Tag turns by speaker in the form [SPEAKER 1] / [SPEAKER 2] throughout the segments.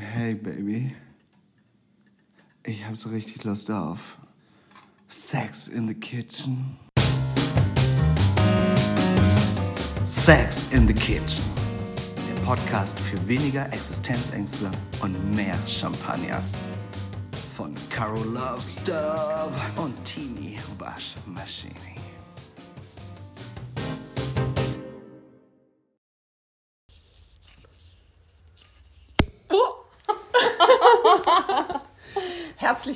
[SPEAKER 1] Hey Baby, ich hab so richtig Lust auf Sex in the Kitchen. Sex in the Kitchen. Der Podcast für weniger Existenzängste und mehr Champagner. Von Caro Love Stuff und Tini Waschmaschine.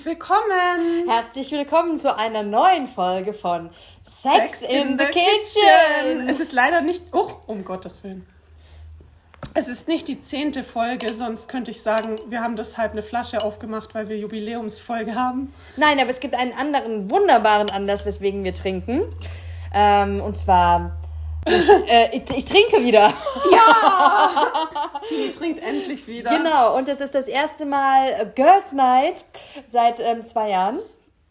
[SPEAKER 2] Willkommen!
[SPEAKER 3] Herzlich willkommen zu einer neuen Folge von Sex, in, the, Kitchen.
[SPEAKER 2] Es ist leider nicht. Oh, um Gottes Willen. Es ist nicht die zehnte Folge, sonst könnte ich sagen, wir haben deshalb eine Flasche aufgemacht, weil wir Jubiläumsfolge haben.
[SPEAKER 3] Nein, aber es gibt einen anderen wunderbaren Anlass, weswegen wir trinken. Ähm, und zwar, ich, äh, ich, ich trinke wieder.
[SPEAKER 2] Tini trinkt endlich wieder.
[SPEAKER 3] Genau, und es ist das erste Mal äh, Girls Night seit ähm, zwei Jahren.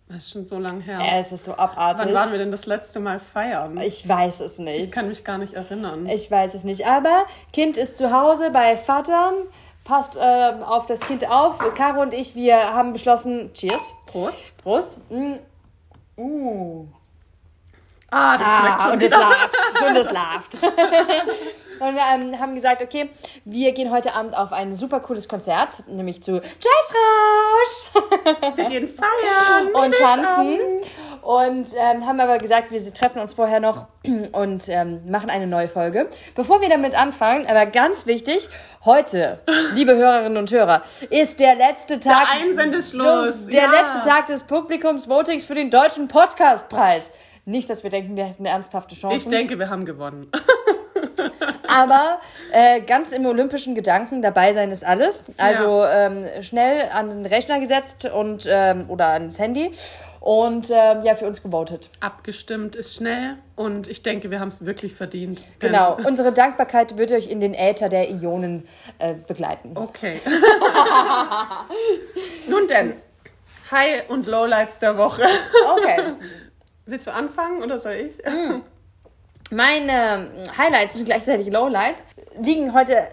[SPEAKER 2] Das ist schon so lang her.
[SPEAKER 3] Äh, Es ist so abartig.
[SPEAKER 2] Wann waren wir denn das letzte Mal feiern?
[SPEAKER 3] Ich weiß es nicht.
[SPEAKER 2] Ich kann mich gar nicht erinnern.
[SPEAKER 3] Ich weiß es nicht. Aber Kind ist zu Hause bei Vatern. Passt äh, auf das Kind auf. Caro und ich, wir haben beschlossen. Cheers.
[SPEAKER 2] Prost.
[SPEAKER 3] Prost. Mm. Uh.
[SPEAKER 2] Ah, das schmeckt schon
[SPEAKER 3] und es laft. Und es laft. und wir ähm, haben gesagt, okay, wir gehen heute Abend auf ein super cooles Konzert, nämlich zu Jazz Rausch
[SPEAKER 2] Wir gehen feiern.
[SPEAKER 3] und tanzen. Und ähm, haben aber gesagt, wir treffen uns vorher noch und ähm, machen eine neue Folge. Bevor wir damit anfangen, aber ganz wichtig, heute, liebe Hörerinnen und Hörer, ist der letzte Tag.
[SPEAKER 2] Einsendeschluss,
[SPEAKER 3] Der
[SPEAKER 2] ja.
[SPEAKER 3] letzte Tag des Publikumsvotings für den Deutschen Podcastpreis. Nicht, dass wir denken, wir hätten ernsthafte Chancen.
[SPEAKER 2] Ich denke, wir haben gewonnen.
[SPEAKER 3] Aber äh, ganz im olympischen Gedanken, dabei sein ist alles. Also ähm, schnell an den Rechner gesetzt und ähm, oder ans Handy und ähm, ja, für uns gewotet.
[SPEAKER 2] Abgestimmt ist schnell und ich denke, wir haben es wirklich verdient.
[SPEAKER 3] Genau. Unsere Dankbarkeit wird euch in den Äther der Ionen äh, begleiten.
[SPEAKER 2] Okay. Nun denn, High- und Lowlights der Woche.
[SPEAKER 3] Okay.
[SPEAKER 2] Willst du anfangen oder soll ich?
[SPEAKER 3] Meine Highlights und gleichzeitig Lowlights liegen heute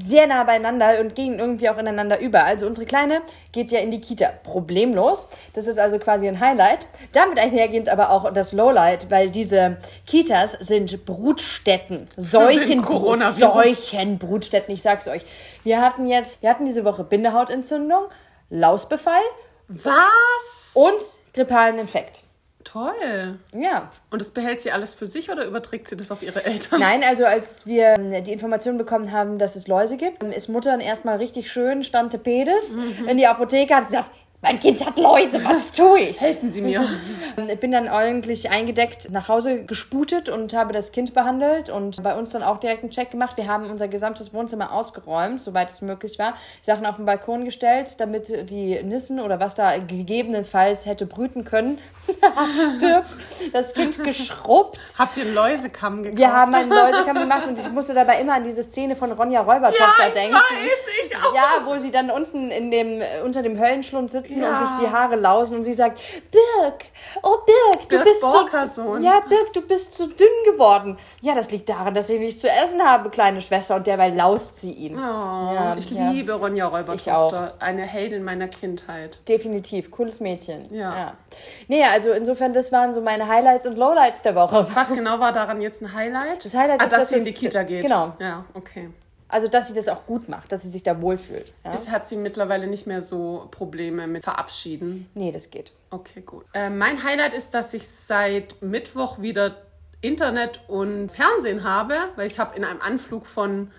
[SPEAKER 3] sehr nah beieinander und gehen irgendwie auch ineinander über. Also unsere Kleine geht ja in die Kita problemlos. Das ist also quasi ein Highlight. Damit einhergehend aber auch das Lowlight, weil diese Kitas sind Brutstätten. Seuchen. Seuchenbrutstätten, ich sag's euch. Wir hatten jetzt, wir hatten diese Woche Bindehautentzündung, Lausbefall
[SPEAKER 2] Was?
[SPEAKER 3] und grippalen Infekt.
[SPEAKER 2] Toll.
[SPEAKER 3] Ja.
[SPEAKER 2] Und das behält sie alles für sich oder überträgt sie das auf ihre Eltern?
[SPEAKER 3] Nein, also als wir ähm, die Information bekommen haben, dass es Läuse gibt, ist Mutter dann erstmal richtig schön, stand Pedes in die Apotheke, hat gesagt, mein Kind hat Läuse, was tue ich?
[SPEAKER 2] Helfen Sie mir.
[SPEAKER 3] Ich bin dann ordentlich eingedeckt nach Hause gesputet und habe das Kind behandelt und bei uns dann auch direkt einen Check gemacht. Wir haben unser gesamtes Wohnzimmer ausgeräumt, soweit es möglich war. Sachen auf den Balkon gestellt, damit die Nissen oder was da gegebenenfalls hätte brüten können, abstirbt. Das Kind geschrubbt.
[SPEAKER 2] Habt ihr einen Läusekamm gekauft?
[SPEAKER 3] Wir haben einen Läusekamm gemacht und ich musste dabei immer an diese Szene von Ronja Räubertochter
[SPEAKER 2] ja, ich
[SPEAKER 3] denken.
[SPEAKER 2] weiß, ich auch.
[SPEAKER 3] Ja, wo sie dann unten in dem, unter dem Höllenschlund sitzen
[SPEAKER 2] Ja.
[SPEAKER 3] und sich die Haare lausen und sie sagt, Birk, oh Birk, du
[SPEAKER 2] Birk
[SPEAKER 3] bist
[SPEAKER 2] Borkersohn.
[SPEAKER 3] so, ja, Birk, du bist zu dünn geworden. Ja, das liegt daran, dass ich nichts zu essen habe, kleine Schwester, und derweil laust sie ihn.
[SPEAKER 2] Oh,
[SPEAKER 3] Ja,
[SPEAKER 2] ich
[SPEAKER 3] ja.
[SPEAKER 2] liebe Ronja
[SPEAKER 3] Ich auch.
[SPEAKER 2] Räubertochter. Eine Heldin meiner Kindheit.
[SPEAKER 3] Definitiv, cooles Mädchen.
[SPEAKER 2] Ja.
[SPEAKER 3] Nee, also insofern, das waren so meine Highlights und Lowlights der Woche.
[SPEAKER 2] Was genau war daran jetzt ein Highlight?
[SPEAKER 3] Das Highlight
[SPEAKER 2] ah,
[SPEAKER 3] ist,
[SPEAKER 2] dass
[SPEAKER 3] dass
[SPEAKER 2] sie in die Kita geht.
[SPEAKER 3] genau.
[SPEAKER 2] Ja, okay.
[SPEAKER 3] Also, dass sie das auch gut macht, dass sie sich da wohlfühlt. Ja?
[SPEAKER 2] Es hat sie mittlerweile nicht mehr so Probleme mit Verabschieden.
[SPEAKER 3] Nee, das geht.
[SPEAKER 2] Okay, gut. Äh, mein Highlight ist, dass ich seit Mittwoch wieder Internet und Fernsehen habe, weil ich habe in einem Anflug von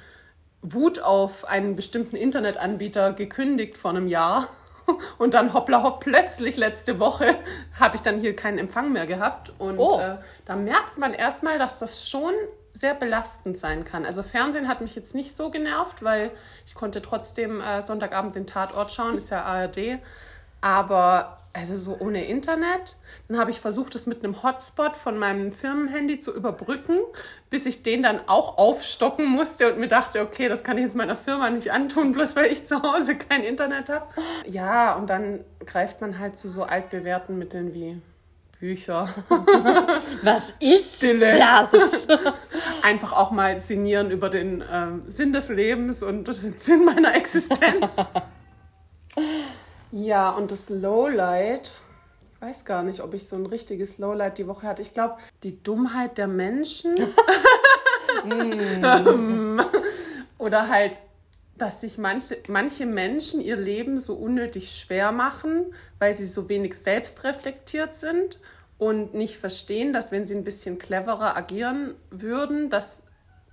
[SPEAKER 2] Wut auf einen bestimmten Internetanbieter gekündigt vor einem Jahr. Und dann hoppla hopp, plötzlich letzte Woche habe ich dann hier keinen Empfang mehr gehabt. Und
[SPEAKER 3] Oh.
[SPEAKER 2] äh, da merkt man erstmal, dass das schon sehr belastend sein kann. Also Fernsehen hat mich jetzt nicht so genervt, weil ich konnte trotzdem äh, Sonntagabend den Tatort schauen, ist ja ARD. Aber also so ohne Internet. Dann habe ich versucht, das mit einem Hotspot von meinem Firmenhandy zu überbrücken, bis ich den dann auch aufstocken musste und mir dachte, okay, das kann ich jetzt meiner Firma nicht antun, bloß weil ich zu Hause kein Internet habe. Ja, und dann greift man halt zu so altbewährten Mitteln wie Bücher.
[SPEAKER 3] Was ist
[SPEAKER 2] Stille.
[SPEAKER 3] das?
[SPEAKER 2] einfach auch mal sinnieren über den ähm, Sinn des Lebens und den Sinn meiner Existenz. ja, und das Lowlight, ich weiß gar nicht, ob ich so ein richtiges Lowlight die Woche hatte. Ich glaube, die Dummheit der Menschen. Oder halt, dass sich manche, manche Menschen ihr Leben so unnötig schwer machen, weil sie so wenig selbstreflektiert sind und nicht verstehen, dass wenn sie ein bisschen cleverer agieren würden, dass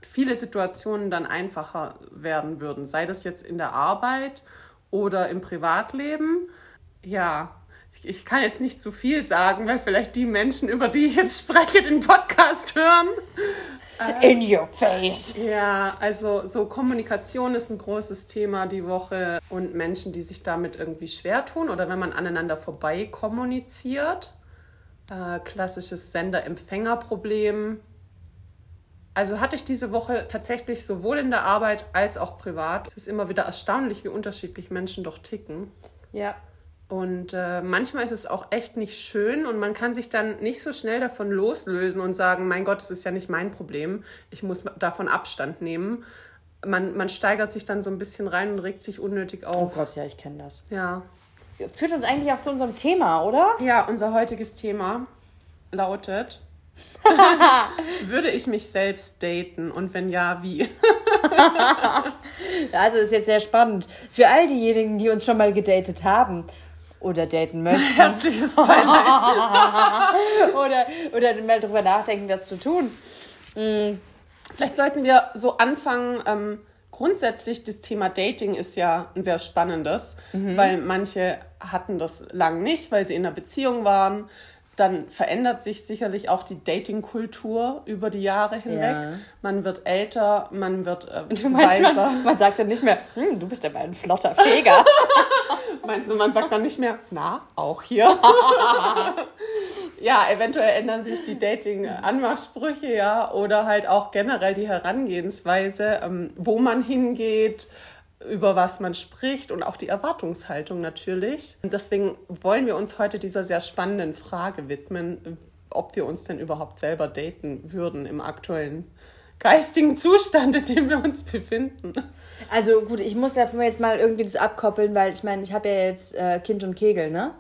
[SPEAKER 2] viele Situationen dann einfacher werden würden. Sei das jetzt in der Arbeit oder im Privatleben. Ja, ich, ich kann jetzt nicht zu viel sagen, weil vielleicht die Menschen, über die ich jetzt spreche, den Podcast hören.
[SPEAKER 3] In your face.
[SPEAKER 2] Ja, also so Kommunikation ist ein großes Thema die Woche und Menschen, die sich damit irgendwie schwer tun oder wenn man aneinander vorbei kommuniziert. Äh, klassisches Sender-Empfänger-Problem. Also hatte ich diese Woche tatsächlich sowohl in der Arbeit als auch privat. Es ist immer wieder erstaunlich, wie unterschiedlich Menschen doch ticken.
[SPEAKER 3] Ja.
[SPEAKER 2] Und äh, manchmal ist es auch echt nicht schön und man kann sich dann nicht so schnell davon loslösen und sagen, mein Gott, das ist ja nicht mein Problem, ich muss davon Abstand nehmen. Man, man steigert sich dann so ein bisschen rein und regt sich unnötig
[SPEAKER 3] Oh
[SPEAKER 2] auf.
[SPEAKER 3] Gott, ja, ich kenne das.
[SPEAKER 2] Ja.
[SPEAKER 3] Führt uns eigentlich auch zu unserem Thema, oder?
[SPEAKER 2] ja, unser heutiges Thema lautet, würde ich mich selbst daten und wenn ja, wie?
[SPEAKER 3] Also ist jetzt sehr spannend. Für all diejenigen, die uns schon mal gedatet haben oder daten möchten
[SPEAKER 2] Herzliches Beileid.
[SPEAKER 3] oder, oder mal drüber nachdenken, das zu tun.
[SPEAKER 2] Vielleicht sollten wir so anfangen. Ähm, grundsätzlich, das Thema Dating ist ja ein sehr spannendes, weil manche hatten das lang nicht, weil sie in einer Beziehung waren. Dann verändert sich sicherlich auch die Dating-Kultur über die Jahre hinweg.
[SPEAKER 3] Ja.
[SPEAKER 2] Man wird älter, man wird äh, weiser.
[SPEAKER 3] man sagt dann nicht mehr, hm, du bist aber ein flotter Feger.
[SPEAKER 2] Meinst du, man sagt dann nicht mehr, na, auch hier? ja, eventuell ändern sich die Dating-Anmachsprüche, ja, oder halt auch generell die Herangehensweise, ähm, wo man hingeht, über was man spricht und auch die Erwartungshaltung natürlich. Und deswegen wollen wir uns heute dieser sehr spannenden Frage widmen, ob wir uns denn überhaupt selber daten würden im aktuellen geistigen Zustand, in dem wir uns befinden.
[SPEAKER 3] Also gut, ich muss davon jetzt mal irgendwie das abkoppeln, weil ich meine, ich habe ja jetzt äh, Kind und Kegel, ne?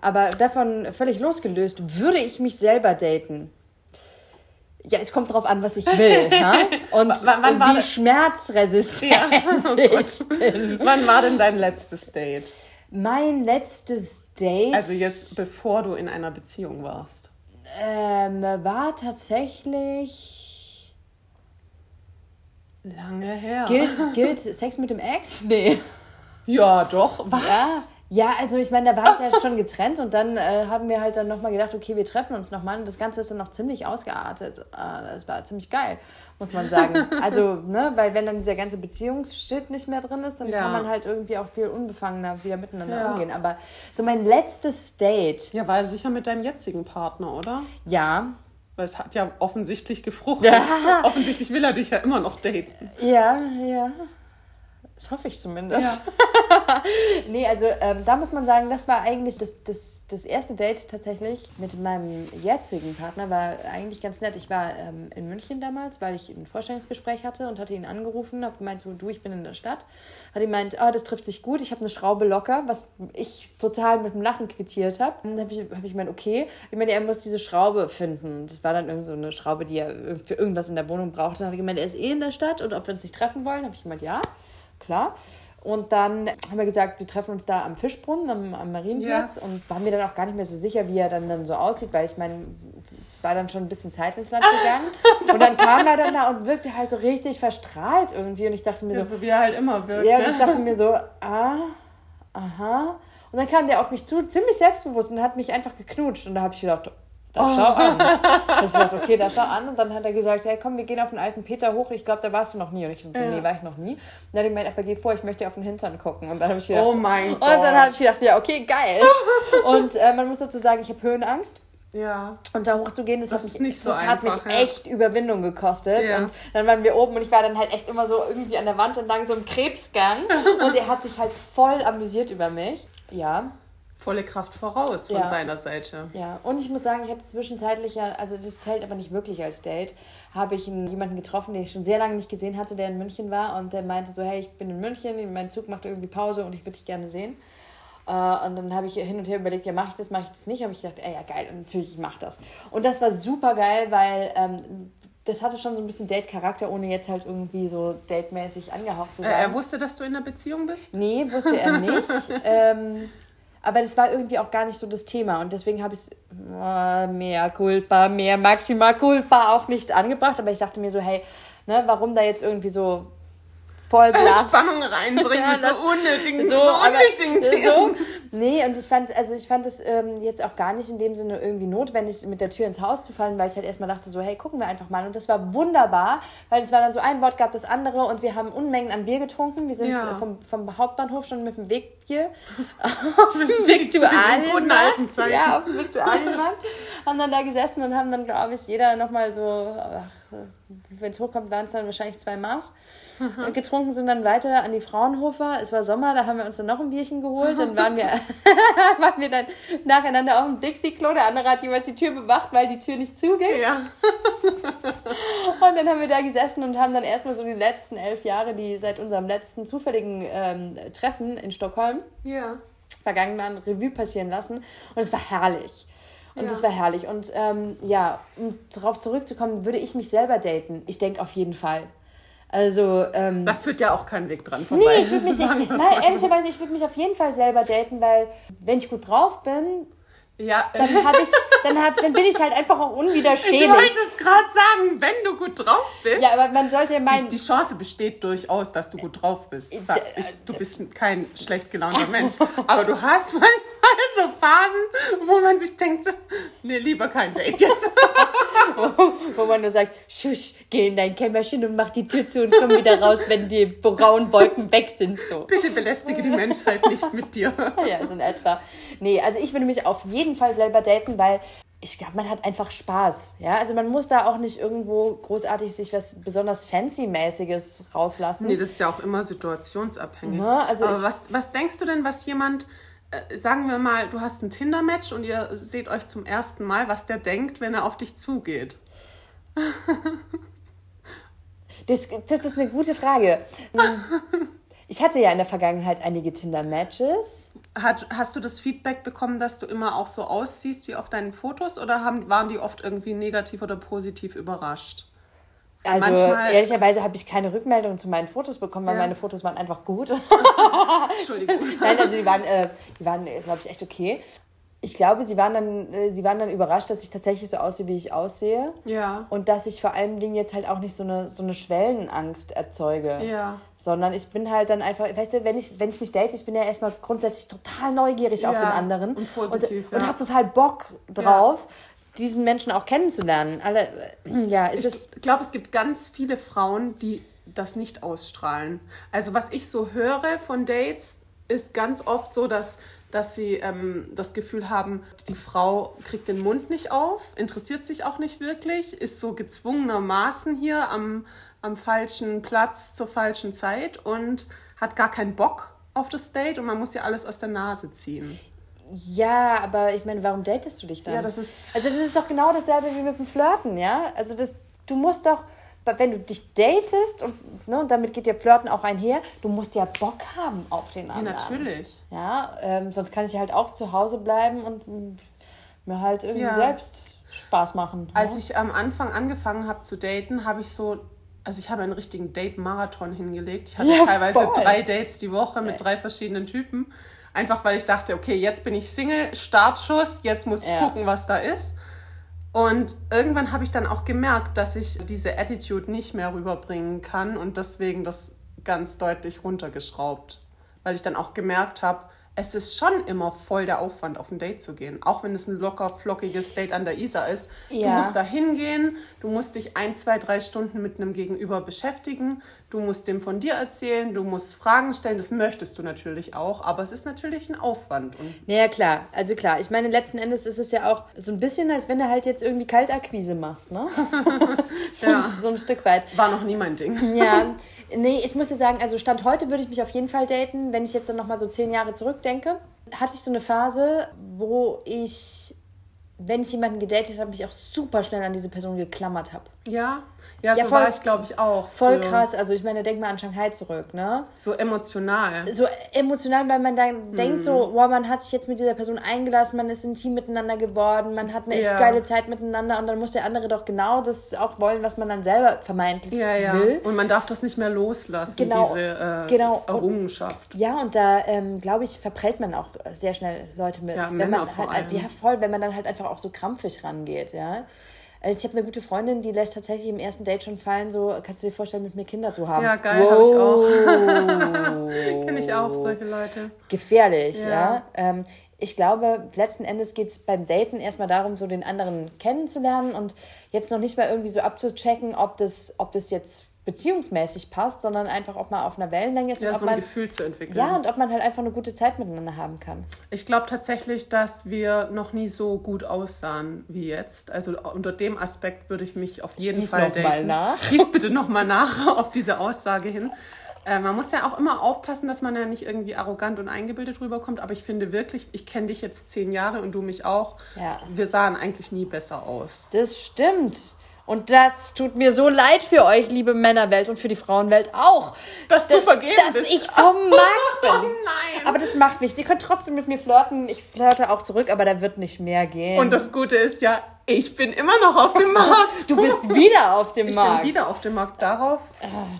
[SPEAKER 3] Aber davon völlig losgelöst, würde ich mich selber daten? Ja, es kommt drauf an, was ich will. ja? Und,
[SPEAKER 2] W- wann
[SPEAKER 3] und
[SPEAKER 2] war
[SPEAKER 3] wie schmerzresistent
[SPEAKER 2] Ja, oh
[SPEAKER 3] ich bin.
[SPEAKER 2] Wann war denn dein letztes Date?
[SPEAKER 3] Mein letztes Date
[SPEAKER 2] Also jetzt, bevor du in einer Beziehung warst.
[SPEAKER 3] ähm, war tatsächlich.
[SPEAKER 2] Lange her.
[SPEAKER 3] Gilt, gilt Sex mit dem Ex? Nee.
[SPEAKER 2] Ja, doch. Was?
[SPEAKER 3] Ja, ja, also ich meine, da war ich ja schon getrennt und dann äh, haben wir halt dann nochmal gedacht, okay, wir treffen uns nochmal und das Ganze ist dann noch ziemlich ausgeartet. Äh, das war ziemlich geil, muss man sagen. Also, ne, weil wenn dann dieser ganze Beziehungsshit nicht mehr drin ist, dann
[SPEAKER 2] Ja.
[SPEAKER 3] kann man halt irgendwie auch viel unbefangener wieder miteinander
[SPEAKER 2] Ja.
[SPEAKER 3] umgehen. Aber so mein letztes Date,
[SPEAKER 2] Ja, war sicher mit deinem jetzigen Partner, oder?
[SPEAKER 3] ja,
[SPEAKER 2] Weil es hat ja offensichtlich gefruchtet.
[SPEAKER 3] Ja.
[SPEAKER 2] offensichtlich will er dich ja immer noch daten.
[SPEAKER 3] ja, ja. Das hoffe ich zumindest. Nee, also ähm, da muss man sagen, das war eigentlich das, das, das erste Date tatsächlich mit meinem jetzigen Partner. War eigentlich ganz nett. Ich war ähm, in München damals, weil ich ein Vorstellungsgespräch hatte und hatte ihn angerufen, habe gemeint, so, du, ich bin in der Stadt. Hat ihm gemeint, oh, das trifft sich gut, ich habe eine Schraube locker, was ich total mit dem Lachen quittiert habe. Dann habe ich, hab ich gemeint, okay. Ich meine, er muss diese Schraube finden. Das war dann irgend so eine Schraube, die er für irgendwas in der Wohnung brauchte. Dann hat er gemeint, er ist eh in der Stadt und ob wir uns nicht treffen wollen. Habe ich gemeint, ja, klar. Und dann haben wir gesagt, wir treffen uns da am Fischbrunnen, am, am Marienplatz. Und waren mir dann auch gar nicht mehr so sicher, wie er dann, dann so aussieht, weil ich meine, war dann schon ein bisschen Zeit ins Land gegangen. Und dann kam er dann da und wirkte halt so richtig verstrahlt irgendwie. Und ich dachte mir
[SPEAKER 2] Ja,
[SPEAKER 3] so,
[SPEAKER 2] so wie er halt immer wirkt.
[SPEAKER 3] ja,
[SPEAKER 2] ne?
[SPEAKER 3] und ich dachte mir so, ah, aha. Und dann kam der auf mich zu, ziemlich selbstbewusst und hat mich einfach geknutscht. Und da habe ich gedacht, da schau an. Ich gedacht, okay, da schau an. Und dann hat er gesagt, hey, komm, wir gehen auf den alten Peter hoch. Ich glaube, da warst du noch nie. Und ich so,
[SPEAKER 2] Ja.
[SPEAKER 3] nee, war ich noch nie. Und dann hat er gemeint, aber geh vor, ich möchte auf den Hintern gucken. Und dann habe ich gedacht,
[SPEAKER 2] Oh mein
[SPEAKER 3] und dann
[SPEAKER 2] Gott.
[SPEAKER 3] habe ich gedacht, ja, okay, geil. Und äh, man muss dazu sagen, ich habe Höhenangst.
[SPEAKER 2] Ja.
[SPEAKER 3] Und da hochzugehen, das,
[SPEAKER 2] Das
[SPEAKER 3] hat mich,
[SPEAKER 2] nicht so
[SPEAKER 3] das hat mich
[SPEAKER 2] einfach, ja.
[SPEAKER 3] echt Überwindung gekostet.
[SPEAKER 2] Ja.
[SPEAKER 3] Und dann waren wir oben und ich war dann halt echt immer so irgendwie an der Wand entlang, so im Krebsgang. und er hat sich halt voll amüsiert über mich. Ja,
[SPEAKER 2] Volle Kraft voraus von
[SPEAKER 3] Ja.
[SPEAKER 2] seiner Seite.
[SPEAKER 3] ja. Und ich muss sagen, ich habe zwischenzeitlich ja, also das zählt aber nicht wirklich als Date, habe ich einen, jemanden getroffen, den ich schon sehr lange nicht gesehen hatte, der in München war. Und der meinte so, hey, ich bin in München, mein Zug macht irgendwie Pause und ich würde dich gerne sehen. Äh, und dann habe ich hin und her überlegt, ja, mache ich das, mache ich das nicht? Habe ich gedacht, ey, ja, geil, und natürlich, ich mache das. Und das war super geil, weil ähm, das hatte schon so ein bisschen Date-Charakter, ohne jetzt halt irgendwie so datemäßig angehaucht zu
[SPEAKER 2] Äh,
[SPEAKER 3] sein.
[SPEAKER 2] er wusste, dass du in einer Beziehung bist?
[SPEAKER 3] Nee, wusste er nicht. ähm, aber das war irgendwie auch gar nicht so das Thema. Und deswegen habe ich es äh, mehr Culpa, mehr Maxima Culpa auch nicht angebracht. Aber ich dachte mir so, hey, ne, warum da jetzt irgendwie so voll bla.
[SPEAKER 2] Spannung reinbringen
[SPEAKER 3] Ja,
[SPEAKER 2] mit
[SPEAKER 3] das-
[SPEAKER 2] so unnötigen, so,
[SPEAKER 3] aber
[SPEAKER 2] unwichtigen Themen.
[SPEAKER 3] so, nee, und ich fand, also ich fand es ähm, jetzt auch gar nicht in dem Sinne irgendwie notwendig, mit der Tür ins Haus zu fallen, weil ich halt erstmal dachte, so, hey, gucken wir einfach mal. Und das war wunderbar, weil es war dann so ein Wort gab das andere und wir haben Unmengen an Bier getrunken. Wir sind
[SPEAKER 2] Ja.
[SPEAKER 3] äh, vom, vom Hauptbahnhof schon mit dem Wegbier auf dem Viktualienmarkt. Ja, auf dem Viktualienmarkt. haben dann da gesessen und haben dann, glaube ich, jeder nochmal so, wenn es hochkommt, waren es dann wahrscheinlich zwei Maß. Und getrunken sind dann weiter an die Fraunhofer. Es war Sommer, da haben wir uns dann noch ein Bierchen geholt. Dann waren wir, waren wir dann nacheinander auf dem Dixie-Klo. Der andere hat jeweils die Tür bewacht, weil die Tür nicht zuging.
[SPEAKER 2] Ja.
[SPEAKER 3] Und dann haben wir da gesessen und haben dann erstmal so die letzten elf Jahre, die seit unserem letzten zufälligen ähm, Treffen in Stockholm
[SPEAKER 2] Ja.
[SPEAKER 3] vergangen waren, Revue passieren lassen. Und es war herrlich. Und
[SPEAKER 2] Ja.
[SPEAKER 3] es war herrlich. Und ähm, ja, um darauf zurückzukommen, würde ich mich selber daten? Ich denke auf jeden Fall. Also, ähm,
[SPEAKER 2] Da führt ja auch kein Weg dran vorbei.
[SPEAKER 3] Nee, ich würde mich, ich, nein, ehrlicherweise, ich würde mich auf jeden Fall selber daten, weil wenn ich gut drauf bin,
[SPEAKER 2] Ja,
[SPEAKER 3] dann, hab ich, dann, hab, dann bin ich halt einfach auch
[SPEAKER 2] ich
[SPEAKER 3] unwiderstehlich.
[SPEAKER 2] wollte es gerade sagen, wenn du gut drauf bist.
[SPEAKER 3] Ja, aber man sollte ja
[SPEAKER 2] die,
[SPEAKER 3] meinen,
[SPEAKER 2] die Chance besteht durchaus, dass du gut drauf bist. Sag ich, du bist kein schlecht gelaunter Mensch. Aber du hast manchmal so Phasen, wo man sich denkt, nee, lieber kein Date jetzt.
[SPEAKER 3] wo man nur sagt, schusch, geh in dein Kämmerchen und mach die Tür zu und komm wieder raus, wenn die braunen Wolken weg sind. So.
[SPEAKER 2] Bitte belästige die Menschheit nicht mit dir.
[SPEAKER 3] Ja, so in etwa. Nee, also ich würde mich auf jeden Fall selber daten, weil ich glaube, man hat einfach Spaß. Ja, also man muss da auch nicht irgendwo großartig sich was besonders Fancy-mäßiges rauslassen.
[SPEAKER 2] Nee, das ist ja auch immer situationsabhängig.
[SPEAKER 3] Na, also
[SPEAKER 2] Aber was, was denkst du denn, was jemand, sagen wir mal, du hast ein Tinder-Match und ihr seht euch zum ersten Mal, was der denkt, wenn er auf dich zugeht?
[SPEAKER 3] Das, das ist eine gute Frage. Ich hatte ja in der Vergangenheit einige Tinder-Matches.
[SPEAKER 2] Hat, hast du das Feedback bekommen, dass du immer auch so aussiehst wie auf deinen Fotos oder haben, waren die oft irgendwie negativ oder positiv überrascht?
[SPEAKER 3] Also
[SPEAKER 2] Manchmal-
[SPEAKER 3] ehrlicherweise habe ich keine Rückmeldung zu meinen Fotos bekommen, weil
[SPEAKER 2] Ja.
[SPEAKER 3] meine Fotos waren einfach gut.
[SPEAKER 2] Entschuldigung.
[SPEAKER 3] Nein, also die waren, äh, die waren, glaube ich, echt okay. Ich glaube, sie waren dann, äh, sie waren dann überrascht, dass ich tatsächlich so aussehe, wie ich aussehe.
[SPEAKER 2] Ja.
[SPEAKER 3] Und dass ich vor allen Dingen jetzt halt auch nicht so eine, so eine Schwellenangst erzeuge.
[SPEAKER 2] Ja.
[SPEAKER 3] Sondern ich bin halt dann einfach, weißt du, wenn ich, wenn ich mich date, ich bin ja erstmal grundsätzlich total neugierig auf
[SPEAKER 2] Ja,
[SPEAKER 3] den anderen.
[SPEAKER 2] und positiv,
[SPEAKER 3] Und, und
[SPEAKER 2] ja.
[SPEAKER 3] habe total Bock drauf, diesen Menschen auch kennenzulernen. Alle, ja, es.
[SPEAKER 2] Ich glaube, es gibt ganz viele Frauen, die das nicht ausstrahlen. Also was ich so höre von Dates, ist ganz oft so, dass, dass sie ähm, das Gefühl haben, die Frau kriegt den Mund nicht auf, interessiert sich auch nicht wirklich, ist so gezwungenermaßen hier am, am falschen Platz zur falschen Zeit und hat gar keinen Bock auf das Date und man muss ja alles aus der Nase ziehen.
[SPEAKER 3] Ja, aber ich meine, warum datest du dich dann?
[SPEAKER 2] Ja, das ist.
[SPEAKER 3] Also das ist doch genau dasselbe wie mit dem Flirten, ja? Also das, du musst doch, wenn du dich datest und, ne, und damit geht ja Flirten auch einher, du musst ja Bock haben auf den
[SPEAKER 2] Ja,
[SPEAKER 3] anderen.
[SPEAKER 2] natürlich.
[SPEAKER 3] Ja, ähm, sonst kann ich halt auch zu Hause bleiben und mir halt irgendwie
[SPEAKER 2] Ja.
[SPEAKER 3] selbst Spaß machen.
[SPEAKER 2] Als
[SPEAKER 3] ne?
[SPEAKER 2] ich am Anfang angefangen habe zu daten, habe ich so, also ich habe einen richtigen Date-Marathon hingelegt. Ich hatte
[SPEAKER 3] Ja,
[SPEAKER 2] teilweise
[SPEAKER 3] voll.
[SPEAKER 2] drei Dates die Woche mit drei verschiedenen Typen. Einfach weil ich dachte, okay, jetzt bin ich Single, Startschuss, jetzt muss ich
[SPEAKER 3] Ja.
[SPEAKER 2] gucken, was da ist. Und irgendwann habe ich dann auch gemerkt, dass ich diese Attitude nicht mehr rüberbringen kann und deswegen das ganz deutlich runtergeschraubt. Weil ich dann auch gemerkt habe, es ist schon immer voll der Aufwand, auf ein Date zu gehen. Auch wenn es ein locker, flockiges Date an der Isar ist. Du
[SPEAKER 3] Ja.
[SPEAKER 2] musst da hingehen, du musst dich ein, zwei, drei Stunden mit einem Gegenüber beschäftigen, du musst dem von dir erzählen, du musst Fragen stellen, das möchtest du natürlich auch, aber es ist natürlich ein Aufwand.
[SPEAKER 3] Naja, klar. Also klar. Ich meine, letzten Endes ist es ja auch so ein bisschen, als wenn du halt jetzt irgendwie Kaltakquise machst, ne? so,
[SPEAKER 2] Ja.
[SPEAKER 3] ein, so ein Stück weit.
[SPEAKER 2] war noch nie mein Ding.
[SPEAKER 3] Ja, nee, ich muss dir sagen, also Stand heute würde ich mich auf jeden Fall daten. Wenn ich jetzt dann nochmal so zehn Jahre zurückdenke, hatte ich so eine Phase, wo ich wenn ich jemanden gedatet habe, mich auch super schnell an diese Person geklammert habe.
[SPEAKER 2] Ja, ja,
[SPEAKER 3] Ja,
[SPEAKER 2] so
[SPEAKER 3] voll-
[SPEAKER 2] war ich, glaube ich, auch.
[SPEAKER 3] Voll
[SPEAKER 2] früher.
[SPEAKER 3] krass. Also ich meine, denk mal an Shanghai zurück, ne?
[SPEAKER 2] So emotional.
[SPEAKER 3] So emotional, weil man dann
[SPEAKER 2] Mhm.
[SPEAKER 3] denkt so, wow, man hat sich jetzt mit dieser Person eingelassen, man ist intim miteinander geworden, man hat eine echt
[SPEAKER 2] Ja.
[SPEAKER 3] geile Zeit miteinander und dann muss der andere doch genau das auch wollen, was man dann selber vermeintlich
[SPEAKER 2] Ja, ja.
[SPEAKER 3] will.
[SPEAKER 2] Und man darf das nicht mehr loslassen,
[SPEAKER 3] Genau,
[SPEAKER 2] diese äh,
[SPEAKER 3] genau. Und-
[SPEAKER 2] Errungenschaft.
[SPEAKER 3] Ja, und da, ähm, glaube ich, verprellt man auch sehr schnell Leute mit.
[SPEAKER 2] Ja,
[SPEAKER 3] wenn
[SPEAKER 2] Männer
[SPEAKER 3] man
[SPEAKER 2] vor
[SPEAKER 3] halt,
[SPEAKER 2] allem.
[SPEAKER 3] Ja, voll, wenn man dann halt einfach auch so krampfig rangeht, ja. Also ich habe eine gute Freundin, die lässt tatsächlich im ersten Date schon fallen, so, kannst du dir vorstellen, mit mir Kinder zu haben?
[SPEAKER 2] Ja, geil, hab ich auch.
[SPEAKER 3] auch.
[SPEAKER 2] Kenne ich auch, solche Leute.
[SPEAKER 3] Gefährlich, ja.
[SPEAKER 2] Ja.
[SPEAKER 3] Ähm, ich glaube, letzten Endes geht es beim Daten erstmal darum, so den anderen kennenzulernen und jetzt noch nicht mal irgendwie so abzuchecken, ob das, ob das jetzt beziehungsmäßig passt, sondern einfach, ob man auf einer Wellenlänge ist
[SPEAKER 2] Ja, so ein
[SPEAKER 3] man,
[SPEAKER 2] Gefühl zu entwickeln.
[SPEAKER 3] ja, und ob man halt einfach eine gute Zeit miteinander haben kann.
[SPEAKER 2] Ich glaube tatsächlich, dass wir noch nie so gut aussahen wie jetzt. Also unter dem Aspekt würde ich mich auf jeden
[SPEAKER 3] gieß
[SPEAKER 2] Fall
[SPEAKER 3] noch mal
[SPEAKER 2] daten.
[SPEAKER 3] nach.
[SPEAKER 2] Gieß bitte nochmal nach auf diese Aussage hin. Äh, man muss ja auch immer aufpassen, dass man ja nicht irgendwie arrogant und eingebildet rüberkommt. Aber ich finde wirklich, ich kenne dich jetzt zehn Jahre und du mich auch.
[SPEAKER 3] Ja.
[SPEAKER 2] Wir sahen eigentlich nie besser aus.
[SPEAKER 3] Das stimmt. Und das tut mir so leid für euch, liebe Männerwelt und für die Frauenwelt auch.
[SPEAKER 2] Dass du vergeben
[SPEAKER 3] dass
[SPEAKER 2] bist.
[SPEAKER 3] ich vom Markt bin.
[SPEAKER 2] Oh nein.
[SPEAKER 3] Aber das macht nichts. Ihr könnt trotzdem mit mir flirten. Ich flirte auch zurück, aber da wird nicht mehr gehen.
[SPEAKER 2] Und das Gute ist ja, ich bin immer noch auf dem Markt.
[SPEAKER 3] du bist wieder auf dem
[SPEAKER 2] Ich
[SPEAKER 3] Markt.
[SPEAKER 2] bin wieder auf dem Markt. Darauf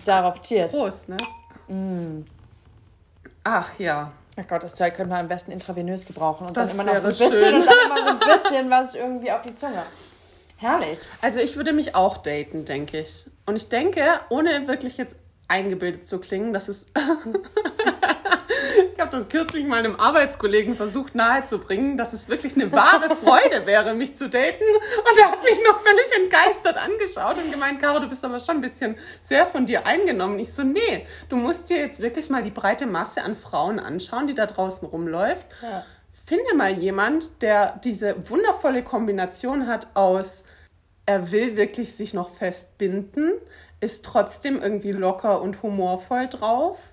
[SPEAKER 3] Darauf, cheers.
[SPEAKER 2] Prost, ne? Ach ja.
[SPEAKER 3] Ach Gott, das Zeug könnte man am besten intravenös gebrauchen. Und
[SPEAKER 2] Das
[SPEAKER 3] dann immer noch so ein bisschen
[SPEAKER 2] schön.
[SPEAKER 3] und dann immer so ein bisschen was irgendwie auf die Zunge. Herrlich.
[SPEAKER 2] Also ich würde mich auch daten, denke ich. Und ich denke, ohne wirklich jetzt eingebildet zu klingen, dass es... ich habe das kürzlich mal einem Arbeitskollegen versucht nahezubringen, dass es wirklich eine wahre Freude wäre, mich zu daten. Und er hat mich noch völlig entgeistert angeschaut und gemeint, Caro, du bist aber schon ein bisschen sehr von dir eingenommen. Ich so, nee, du musst dir jetzt wirklich mal die breite Masse an Frauen anschauen, die da draußen rumläuft.
[SPEAKER 3] Ja.
[SPEAKER 2] Finde mal jemand, der diese wundervolle Kombination hat aus, er will wirklich sich noch festbinden, ist trotzdem irgendwie locker und humorvoll drauf,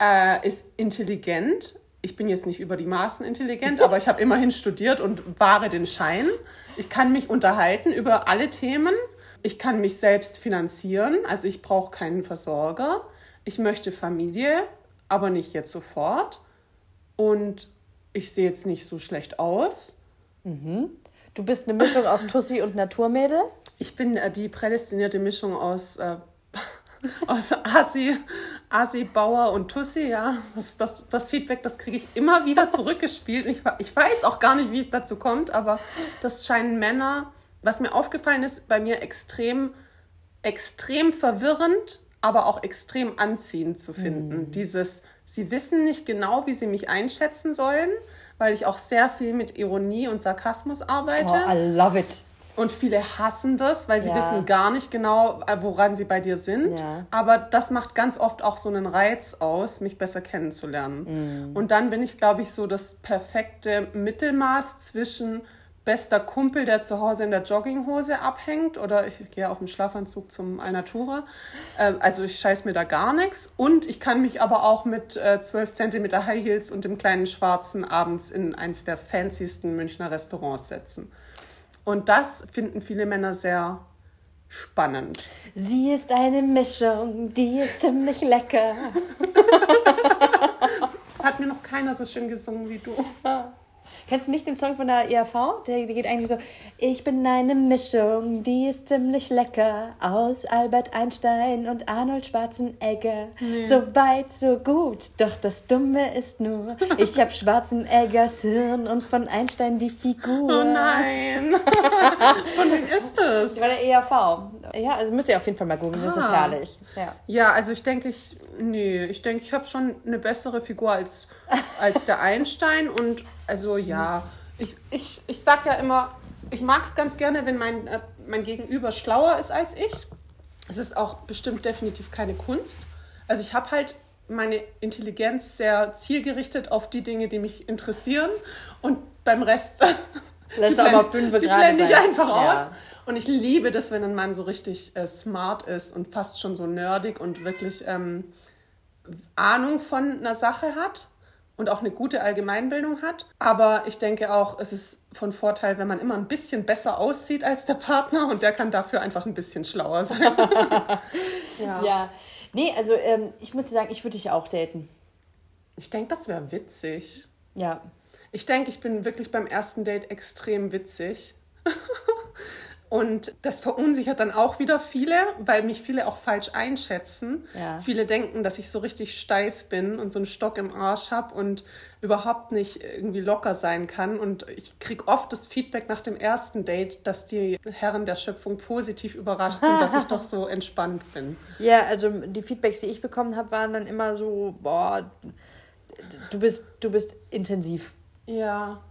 [SPEAKER 2] äh, ist intelligent. Ich bin jetzt nicht über die Maßen intelligent, aber ich habe immerhin studiert und wahre den Schein. Ich kann mich unterhalten über alle Themen. Ich kann mich selbst finanzieren, also ich brauche keinen Versorger. Ich möchte Familie, aber nicht jetzt sofort. Und ich sehe jetzt nicht so schlecht aus.
[SPEAKER 3] Du bist eine Mischung aus Tussi und Naturmädel.
[SPEAKER 2] Ich bin äh, die prädestinierte Mischung aus, äh, aus Asi, Asi, Bauer und Tussi, ja. Das, das, das Feedback, das kriege ich immer wieder zurückgespielt. Ich, ich weiß auch gar nicht, wie es dazu kommt, aber das scheinen Männer, was mir aufgefallen ist, bei mir extrem, extrem verwirrend, aber auch extrem anziehend zu finden. Dieses, sie wissen nicht genau, wie sie mich einschätzen sollen, weil ich auch sehr viel mit Ironie und Sarkasmus arbeite.
[SPEAKER 3] Oh, I love it.
[SPEAKER 2] Und viele hassen das, weil sie
[SPEAKER 3] Ja.
[SPEAKER 2] wissen gar nicht genau, äh, woran sie bei dir sind.
[SPEAKER 3] Ja.
[SPEAKER 2] Aber das macht ganz oft auch so einen Reiz aus, mich besser kennenzulernen.
[SPEAKER 3] Mm.
[SPEAKER 2] Und dann bin ich, glaube ich, so das perfekte Mittelmaß zwischen bester Kumpel, der zu Hause in der Jogginghose abhängt oder ich gehe auch im Schlafanzug zum Alnatura. Äh, also ich scheiß mir da gar nichts. Und ich kann mich aber auch mit äh, 12 Zentimeter High Heels und dem kleinen Schwarzen abends in eins der fancysten Münchner Restaurants setzen. Und das finden viele Männer sehr spannend.
[SPEAKER 3] Sie ist eine Mischung, die ist ziemlich lecker.
[SPEAKER 2] Das hat mir noch keiner so schön gesungen wie du.
[SPEAKER 3] Kennst du nicht den Song von der ERV? Der, der geht eigentlich so: Ich bin eine Mischung, die ist ziemlich lecker. Aus Albert Einstein und Arnold Schwarzenegger. So weit, so gut. Doch das Dumme ist nur, ich hab Schwarzeneggers Hirn und von Einstein die Figur.
[SPEAKER 2] Oh nein. Von wem ist das?
[SPEAKER 3] Bei der ERV. Ja, also müsst ihr auf jeden Fall mal googeln, das ist
[SPEAKER 2] Ah.
[SPEAKER 3] herrlich. Ja.
[SPEAKER 2] Ja, also ich denke, ich, nee, ich denke, ich habe schon eine bessere Figur als, als der Einstein und also ja, ich, ich, ich sag ja immer, ich mag es ganz gerne, wenn mein, äh, mein Gegenüber schlauer ist als ich. Es ist auch bestimmt definitiv keine Kunst. Also ich habe halt meine Intelligenz sehr zielgerichtet auf die Dinge, die mich interessieren und beim Rest
[SPEAKER 3] Lässt auch mal fünf
[SPEAKER 2] die
[SPEAKER 3] gerade
[SPEAKER 2] blende ich einfach
[SPEAKER 3] Ja.
[SPEAKER 2] aus. Und ich liebe das, wenn ein Mann so richtig äh, smart ist und fast schon so nerdig und wirklich ähm, Ahnung von einer Sache hat. Und auch eine gute Allgemeinbildung hat. Aber ich denke auch, es ist von Vorteil, wenn man immer ein bisschen besser aussieht als der Partner und der kann dafür einfach ein bisschen schlauer sein.
[SPEAKER 3] ja. ja. Nee, also ähm, ich muss dir sagen, ich würde dich auch daten.
[SPEAKER 2] Ich denke, das wäre witzig.
[SPEAKER 3] Ja.
[SPEAKER 2] Ich denke, ich bin wirklich beim ersten Date extrem witzig. Und das verunsichert dann auch wieder viele, weil mich viele auch falsch einschätzen.
[SPEAKER 3] Ja.
[SPEAKER 2] Viele denken, dass ich so richtig steif bin und so einen Stock im Arsch habe und überhaupt nicht irgendwie locker sein kann. Und ich kriege oft das Feedback nach dem ersten Date, dass die Herren der Schöpfung positiv überrascht sind, dass ich doch so entspannt bin.
[SPEAKER 3] Ja, also die Feedbacks, die ich bekommen habe, waren dann immer so, boah, du bist, du bist intensiv.
[SPEAKER 2] Ja.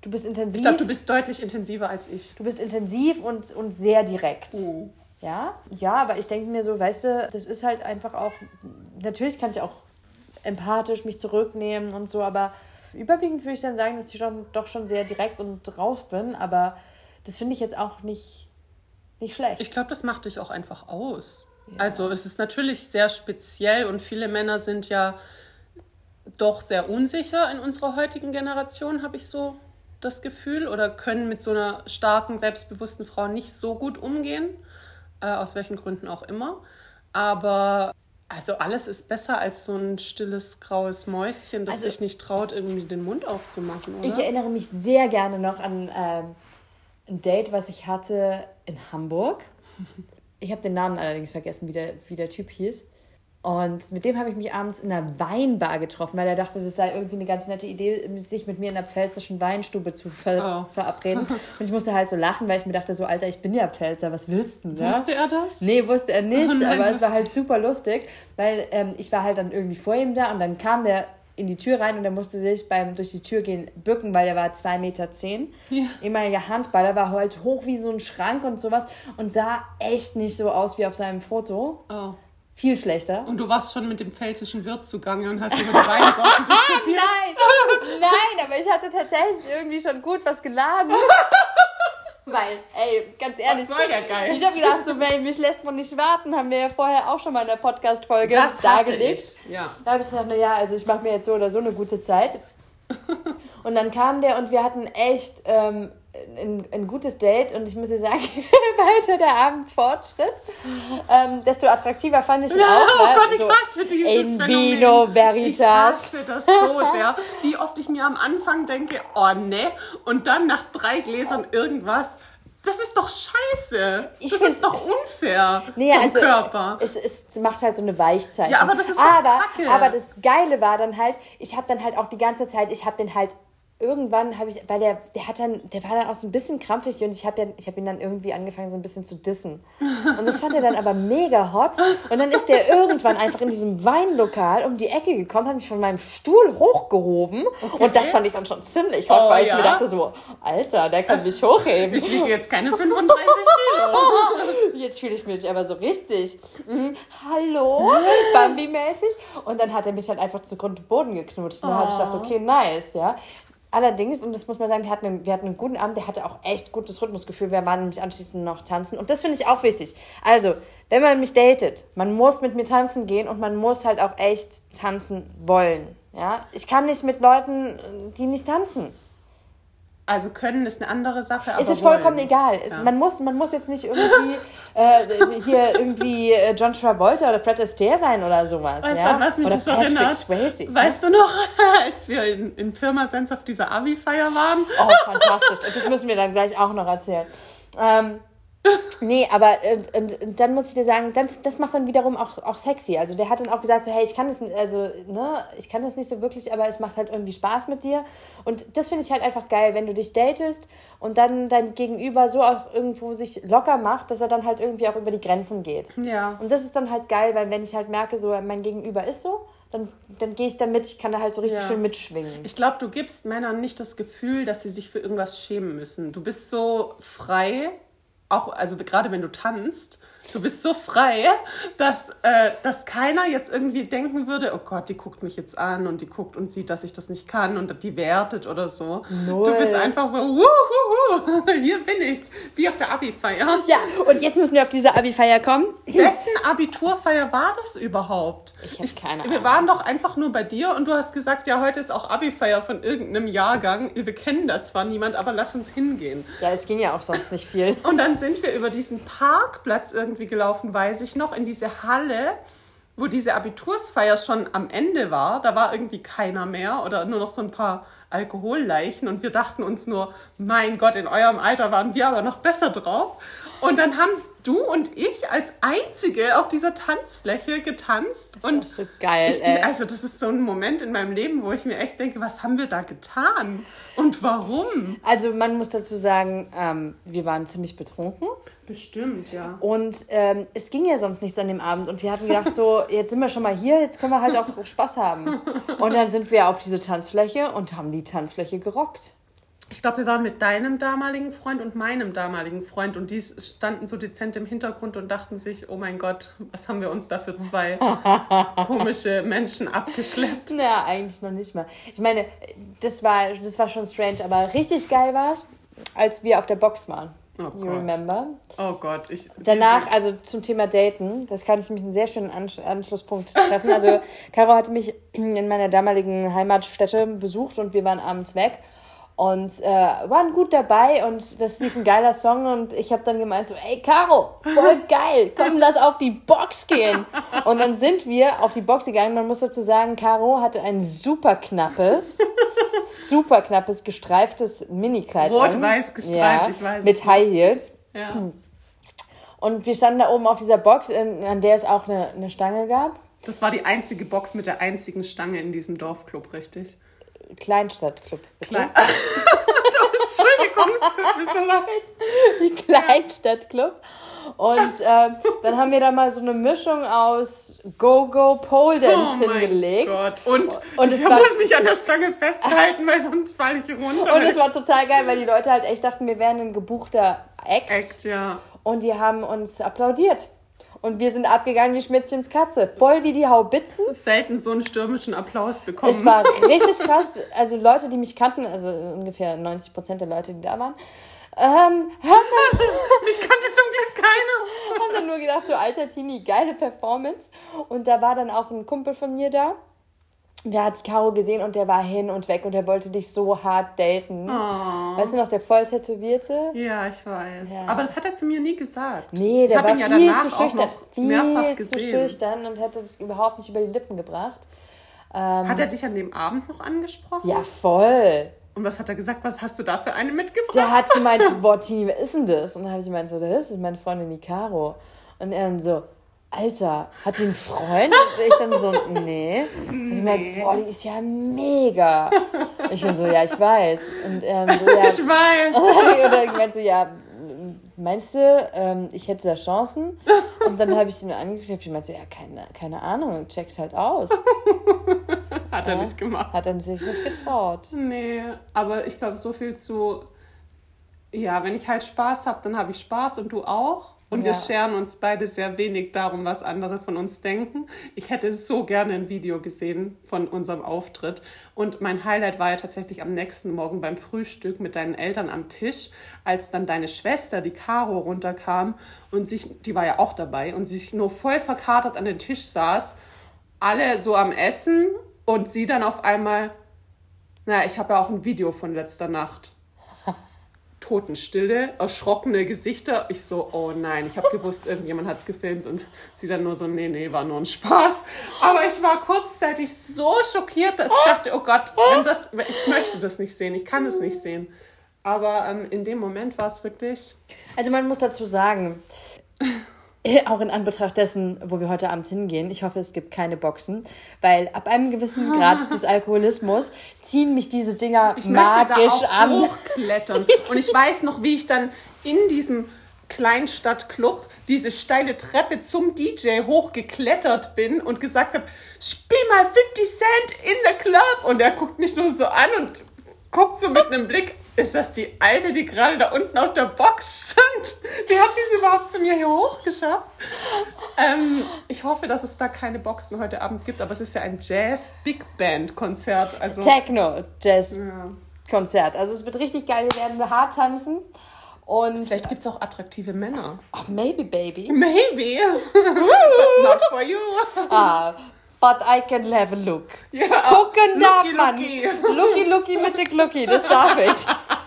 [SPEAKER 3] Du bist intensiv.
[SPEAKER 2] Ich glaube, du bist deutlich intensiver als ich.
[SPEAKER 3] Du bist intensiv und, und sehr direkt.
[SPEAKER 2] Oh.
[SPEAKER 3] Ja, ja, aber ich denke mir so, weißt du, das ist halt einfach auch, natürlich kann ich auch empathisch mich zurücknehmen und so, aber überwiegend würde ich dann sagen, dass ich schon, doch schon sehr direkt und drauf bin, aber das finde ich jetzt auch nicht, nicht schlecht.
[SPEAKER 2] Ich glaube, das macht dich auch einfach aus. Ja. Also es ist natürlich sehr speziell und viele Männer sind ja doch sehr unsicher in unserer heutigen Generation, habe ich so das Gefühl, oder können mit so einer starken, selbstbewussten Frau nicht so gut umgehen, äh, aus welchen Gründen auch immer. Aber also alles ist besser als so ein stilles graues Mäuschen, das also, sich nicht traut, irgendwie den Mund aufzumachen. Oder?
[SPEAKER 3] Ich erinnere mich sehr gerne noch an ähm, ein Date, was ich hatte in Hamburg. Ich habe den Namen allerdings vergessen, wie der, wie der Typ hieß. Und mit dem habe ich mich abends in einer Weinbar getroffen, weil er dachte, das sei irgendwie eine ganz nette Idee, sich mit mir in einer pfälzischen Weinstube zu ver oh. verabreden. Und ich musste halt so lachen, weil ich mir dachte, so, Alter, ich bin ja Pfälzer, was willst du denn?
[SPEAKER 2] Ja? Wusste er das?
[SPEAKER 3] Nee, wusste er nicht, oh nein, aber es war halt super lustig, weil ähm, ich war halt dann irgendwie vor ihm da und dann kam der in die Tür rein und er musste sich beim durch die Tür gehen bücken, weil er war 2,10 Meter. Zehn. Ja. Ehemaliger Handballer, war halt hoch wie so ein Schrank und sowas und sah echt nicht so aus wie auf seinem Foto.
[SPEAKER 2] Oh.
[SPEAKER 3] Viel schlechter.
[SPEAKER 2] Und du warst schon mit dem pfälzischen Wirt zugange und hast über die Weinsorten diskutiert.
[SPEAKER 3] Nein, nein, aber ich hatte tatsächlich irgendwie schon gut was geladen. Weil, ey, ganz ehrlich.
[SPEAKER 2] Was soll der Geist?
[SPEAKER 3] Ich habe gedacht, so, ey, mich lässt man nicht warten, haben wir ja vorher auch schon mal in der Podcast-Folge dargelegt.
[SPEAKER 2] Ja.
[SPEAKER 3] Da habe ich gesagt, naja, also ich mache mir jetzt so oder so eine gute Zeit. und dann kam der und wir hatten echt ähm, ein, ein gutes Date und ich muss dir sagen, weiter der Abend fortschritt, ähm, desto attraktiver fand ich ihn
[SPEAKER 2] ja,
[SPEAKER 3] auch.
[SPEAKER 2] Oh? Gott, ich so hasse dieses
[SPEAKER 3] in Vino Veritas. Ich
[SPEAKER 2] hasse das so sehr. Wie oft ich mir am Anfang denke, oh ne, und dann nach drei Gläsern irgendwas. Das ist doch scheiße. Ich das ist doch unfair nee, vom also, Körper.
[SPEAKER 3] Es, es macht halt so eine Weichzeichen.
[SPEAKER 2] Ja, aber das ist doch
[SPEAKER 3] aber,
[SPEAKER 2] Kacke.
[SPEAKER 3] Aber das Geile war dann halt, ich habe dann halt auch die ganze Zeit, ich habe den halt irgendwann habe ich, weil der, der hat dann, der war dann auch so ein bisschen krampfig und ich habe ja, ich habe ihn dann irgendwie angefangen so ein bisschen zu dissen. Und das fand er dann aber mega hot. Und dann ist der irgendwann einfach in diesem Weinlokal um die Ecke gekommen, hat mich von meinem Stuhl hochgehoben. Okay. Und das fand ich dann schon ziemlich hot, oh, weil ich mir dachte so, Alter, der kann mich hochheben.
[SPEAKER 2] Ich wiege jetzt keine 35 Kilo.
[SPEAKER 3] Jetzt fühle ich mich aber so richtig. Mhm. Hallo, Bambi-mäßig. Und dann hat er mich halt einfach zu Grund und Boden geknutscht. Und dann oh. habe ich gedacht, okay, nice, ja. Allerdings, und das muss man sagen, wir hatten, einen, wir hatten einen guten Abend, der hatte auch echt gutes Rhythmusgefühl. Wir waren nämlich anschließend noch tanzen. Und das finde ich auch wichtig. Also, wenn man mich datet, man muss mit mir tanzen gehen und man muss halt auch echt tanzen wollen. Ja? Ich kann nicht mit Leuten, die nicht tanzen.
[SPEAKER 2] Also können ist eine andere Sache.
[SPEAKER 3] Es ist vollkommen wollen. egal. Ja. Man, muss, man muss jetzt nicht irgendwie äh, hier irgendwie äh, John Travolta oder Fred Astaire sein oder sowas.
[SPEAKER 2] Weißt
[SPEAKER 3] ja?
[SPEAKER 2] du, was mich
[SPEAKER 3] oder
[SPEAKER 2] das Patrick erinnert?
[SPEAKER 3] Swayze,
[SPEAKER 2] weißt du noch, als wir in, in Pirmasens auf dieser Abi-Feier waren?
[SPEAKER 3] Oh, fantastisch. Und das müssen wir dann gleich auch noch erzählen. Ähm, Nee, aber äh, und, und, dann muss ich dir sagen, das, das macht dann wiederum auch, auch sexy. Also der hat dann auch gesagt, so, hey, ich kann das also, ne, ich kann das nicht so wirklich, aber es macht halt irgendwie Spaß mit dir. Und das finde ich halt einfach geil, wenn du dich datest und dann dein Gegenüber so auch irgendwo sich locker macht, dass er dann halt irgendwie auch über die Grenzen geht.
[SPEAKER 2] Ja.
[SPEAKER 3] Und das ist dann halt geil, weil wenn ich halt merke, so mein Gegenüber ist so, dann, dann gehe ich da mit, ich kann da halt so richtig ja. schön mitschwingen.
[SPEAKER 2] Ich glaube, du gibst Männern nicht das Gefühl, dass sie sich für irgendwas schämen müssen. Du bist so frei auch, also gerade wenn du tanzt, Du bist so frei, dass, äh, dass keiner jetzt irgendwie denken würde, oh Gott, die guckt mich jetzt an und die guckt und sieht, dass ich das nicht kann und die wertet oder so.
[SPEAKER 3] Null.
[SPEAKER 2] Du bist einfach so, wuhuhu, hier bin ich, wie auf der Abi-Feier.
[SPEAKER 3] Ja, und jetzt müssen wir auf diese Abi-Feier kommen.
[SPEAKER 2] Wessen Abiturfeier war das überhaupt?
[SPEAKER 3] Ich hab keine
[SPEAKER 2] Wir
[SPEAKER 3] Ahnung.
[SPEAKER 2] waren doch einfach nur bei dir und du hast gesagt, ja, heute ist auch Abi-Feier von irgendeinem Jahrgang. Wir kennen da zwar niemand, aber lass uns hingehen.
[SPEAKER 3] Ja, es ging ja auch sonst nicht viel.
[SPEAKER 2] Und dann sind wir über diesen Parkplatz irgendwie gelaufen, weiß ich noch, in diese Halle, wo diese Abitursfeier schon am Ende war. Da war irgendwie keiner mehr oder nur noch so ein paar Alkoholleichen und wir dachten uns nur, mein Gott, in eurem Alter waren wir aber noch besser drauf. Und dann haben du und ich als Einzige auf dieser Tanzfläche getanzt.
[SPEAKER 3] Das
[SPEAKER 2] und
[SPEAKER 3] ist so geil,
[SPEAKER 2] ich, also das ist so ein Moment in meinem Leben, wo ich mir echt denke, was haben wir da getan? Und warum?
[SPEAKER 3] Also man muss dazu sagen, ähm, wir waren ziemlich betrunken
[SPEAKER 2] Bestimmt, ja.
[SPEAKER 3] und ähm, es ging ja sonst nichts an dem Abend und wir hatten gedacht so, jetzt sind wir schon mal hier, jetzt können wir halt auch Spaß haben. Und dann sind wir auf diese Tanzfläche und haben die Tanzfläche gerockt.
[SPEAKER 2] Ich glaube, wir waren mit deinem damaligen Freund und meinem damaligen Freund und die standen so dezent im Hintergrund und dachten sich, oh mein Gott, was haben wir uns da für zwei komische Menschen abgeschleppt?
[SPEAKER 3] Ja, eigentlich noch nicht mal. Ich meine, das war, das war schon strange, aber richtig geil war es, als wir auf der Box waren.
[SPEAKER 2] Oh
[SPEAKER 3] You
[SPEAKER 2] Gott.
[SPEAKER 3] remember?
[SPEAKER 2] Oh Gott, ich.
[SPEAKER 3] Danach, also zum Thema Daten, das kann ich mich einen sehr schönen Ansch Anschlusspunkt treffen. Also, Caro hatte mich in meiner damaligen Heimatstätte besucht und wir waren abends weg und äh, waren gut dabei und das lief ein geiler Song und ich habe dann gemeint so, ey Caro, voll geil, komm, lass auf die Box gehen. Und dann sind wir auf die Box gegangen. Man muss dazu sagen, Caro hatte ein super knappes, super knappes, gestreiftes Minikleid.
[SPEAKER 2] Rot-weiß gestreift,
[SPEAKER 3] ja,
[SPEAKER 2] ich weiß
[SPEAKER 3] Mit. High Heels.
[SPEAKER 2] Ja.
[SPEAKER 3] Und wir standen da oben auf dieser Box, in, an der es auch eine, eine Stange gab.
[SPEAKER 2] Das war die einzige Box mit der einzigen Stange in diesem Dorfclub, richtig?
[SPEAKER 3] Kleinstadtclub.
[SPEAKER 2] Klein. Entschuldigung, es tut mir so leid.
[SPEAKER 3] Die Kleinstadtclub. Und ähm, dann haben wir da mal so eine Mischung aus Go-Go Pole Dance
[SPEAKER 2] Oh
[SPEAKER 3] hingelegt.
[SPEAKER 2] Gott. Und,
[SPEAKER 3] Und
[SPEAKER 2] ich
[SPEAKER 3] war-
[SPEAKER 2] muss mich an der Stange festhalten, weil sonst falle ich runter.
[SPEAKER 3] Und es war total geil, weil die Leute halt echt dachten, wir wären ein gebuchter Act.
[SPEAKER 2] Echt, ja.
[SPEAKER 3] Und die haben uns applaudiert. Und wir sind abgegangen wie Schmitzchens Katze. Voll wie die Haubitzen.
[SPEAKER 2] Selten so einen stürmischen Applaus bekommen.
[SPEAKER 3] Es war richtig krass. Also Leute, die mich kannten, also ungefähr 90 Prozent der Leute, die da waren, ähm,
[SPEAKER 2] Mich kannte zum Glück keiner.
[SPEAKER 3] haben dann nur gedacht, so alter Tini, geile Performance. Und da war dann auch ein Kumpel von mir da. Der hat die Caro gesehen und der war hin und weg und der wollte dich so hart daten.
[SPEAKER 2] Oh.
[SPEAKER 3] Weißt du noch, der voll tätowierte?
[SPEAKER 2] Ja, ich weiß.
[SPEAKER 3] Ja.
[SPEAKER 2] Aber das hat er zu mir nie gesagt.
[SPEAKER 3] Nee, der war
[SPEAKER 2] ihn ja
[SPEAKER 3] viel
[SPEAKER 2] danach
[SPEAKER 3] zu schüchtern. Viel zu schüchtern und hätte das überhaupt nicht über die Lippen gebracht.
[SPEAKER 2] Hat er dich an dem Abend noch angesprochen?
[SPEAKER 3] Ja, voll.
[SPEAKER 2] Und was hat er gesagt? Was hast du da für eine mitgebracht?
[SPEAKER 3] Der hat gemeint, boah, Tini, wer ist denn das? Und dann habe ich gemeint, so, das ist meine Freundin, die Caro. Und er dann so, Alter, hat sie einen Freund? Und ich dann so, nee. Und ich meinte, boah, die ist ja mega. Ich bin so, ja, ich weiß. Und dann so, ja.
[SPEAKER 2] ich weiß.
[SPEAKER 3] Oder ich meinte so, ja, meinst du, ähm, ich hätte da Chancen? Und dann habe ich ihn angeguckt und ich meinte so, ja, keine, keine Ahnung, check's halt aus.
[SPEAKER 2] Hat er nicht gemacht.
[SPEAKER 3] Hat er sich nicht getraut.
[SPEAKER 2] Nee, aber ich glaube, so viel zu. Ja, wenn ich halt Spaß habe, dann habe ich Spaß und du auch. Und wir
[SPEAKER 3] Ja.
[SPEAKER 2] scheren uns beide sehr wenig darum, was andere von uns denken. Ich hätte so gerne ein Video gesehen von unserem Auftritt. Und mein Highlight war ja tatsächlich am nächsten Morgen beim Frühstück mit deinen Eltern am Tisch, als dann deine Schwester, die Caro, runterkam und sich, die war ja auch dabei, und sich nur voll verkatert an den Tisch saß, alle so am Essen und sie dann auf einmal na, ich habe ja auch ein Video von letzter Nacht. Totenstille, erschrockene Gesichter. Ich so, oh nein, ich habe gewusst, irgendjemand hat es gefilmt und sie dann nur so, nee, nee, war nur ein Spaß. Aber ich war kurzzeitig so schockiert, dass ich dachte, oh Gott, wenn das, ich möchte das nicht sehen, ich kann es nicht sehen. Aber ähm, in dem Moment war es wirklich,
[SPEAKER 3] Also man muss dazu sagen, auch in Anbetracht dessen, wo wir heute Abend hingehen, ich hoffe, es gibt keine Boxen, weil ab einem gewissen Grad des Alkoholismus ziehen mich diese Dinger
[SPEAKER 2] ich möchte da
[SPEAKER 3] magisch
[SPEAKER 2] auch
[SPEAKER 3] an.
[SPEAKER 2] hochklettern. Und ich weiß noch, wie ich dann in diesem Kleinstadtclub diese steile Treppe zum DJ hochgeklettert bin und gesagt habe, spiel mal 50 Cent in the Club. Und er guckt mich nur so an und guckt so mit einem Blick, Ist das die alte, die gerade da unten auf der Box stand? Wie hat die es überhaupt zu mir hier hochgeschafft? Ähm, ich hoffe, dass es da keine Boxen heute Abend gibt, aber es ist ja ein Jazz-Big Band-Konzert. Also,
[SPEAKER 3] Techno, Jazz,
[SPEAKER 2] ja.
[SPEAKER 3] Konzert. Also es wird richtig geil, wir werden hart tanzen. Und
[SPEAKER 2] Vielleicht gibt es auch attraktive Männer.
[SPEAKER 3] oh, maybe, baby.
[SPEAKER 2] Maybe. But not for you.
[SPEAKER 3] Ah, but I can have a look.
[SPEAKER 2] Ja,
[SPEAKER 3] Gucken darf
[SPEAKER 2] looky,
[SPEAKER 3] man.
[SPEAKER 2] looky.
[SPEAKER 3] Looky, looky mit der Glucki, das darf ich.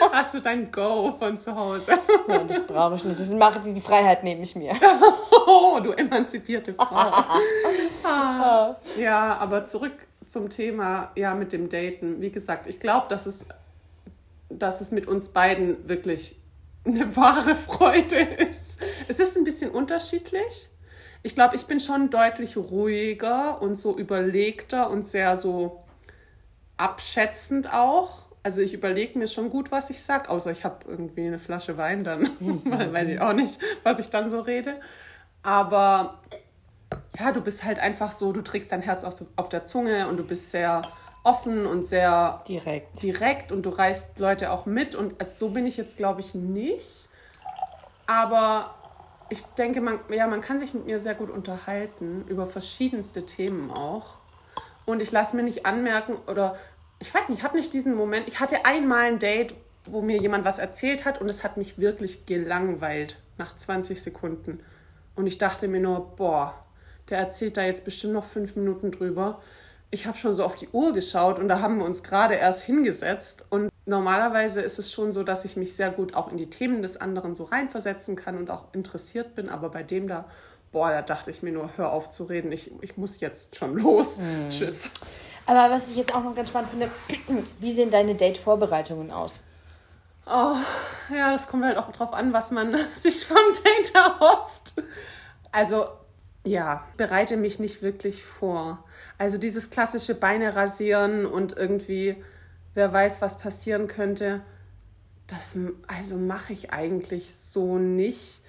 [SPEAKER 2] Hast du dein Go von zu Hause?
[SPEAKER 3] Ja, das brauche ich nicht. Das mache die, die Freiheit nehme ich mir.
[SPEAKER 2] Oh, du emanzipierte Frau. Ah. Ja, aber zurück zum Thema, ja, mit dem Daten. Wie gesagt, ich glaube, dass es, dass es mit uns beiden wirklich eine wahre Freude ist. Es ist ein bisschen unterschiedlich. Ich glaube, ich bin schon deutlich ruhiger und so überlegter und sehr so abschätzend auch. Also ich überlege mir schon gut, was ich sag, außer ich habe irgendwie eine Flasche Wein, dann weiß ich auch nicht, was ich dann so rede. Aber ja, du bist halt einfach so, du trägst dein Herz auf, auf der Zunge und du bist sehr offen und sehr
[SPEAKER 3] Direkt.
[SPEAKER 2] direkt und du reißt Leute auch mit. Und also so bin ich jetzt, glaube ich, nicht. Aber ich denke, man, ja, man kann sich mit mir sehr gut unterhalten, über verschiedenste Themen auch. Und ich lasse mir nicht anmerken oder ich weiß nicht, ich habe nicht diesen Moment. Ich hatte einmal ein Date, wo mir jemand was erzählt hat und es hat mich wirklich gelangweilt nach 20 Sekunden. Und ich dachte mir nur, boah, der erzählt da jetzt bestimmt noch fünf Minuten drüber. Ich habe schon so auf die Uhr geschaut und da haben wir uns gerade erst hingesetzt. Und normalerweise ist es schon so, dass ich mich sehr gut auch in die Themen des anderen so reinversetzen kann und auch interessiert bin. Aber bei dem da, boah, da dachte ich mir nur, hör auf zu reden. Ich, ich muss jetzt schon los. Tschüss.
[SPEAKER 3] Aber was ich jetzt auch noch ganz spannend finde, wie sehen deine Date-Vorbereitungen aus?
[SPEAKER 2] Oh, ja, das kommt halt auch drauf an, was man sich vom Date erhofft. Also, ja, bereite mich nicht wirklich vor. Also dieses klassische Beine rasieren und irgendwie, wer weiß, was passieren könnte, das also mache ich eigentlich so nicht,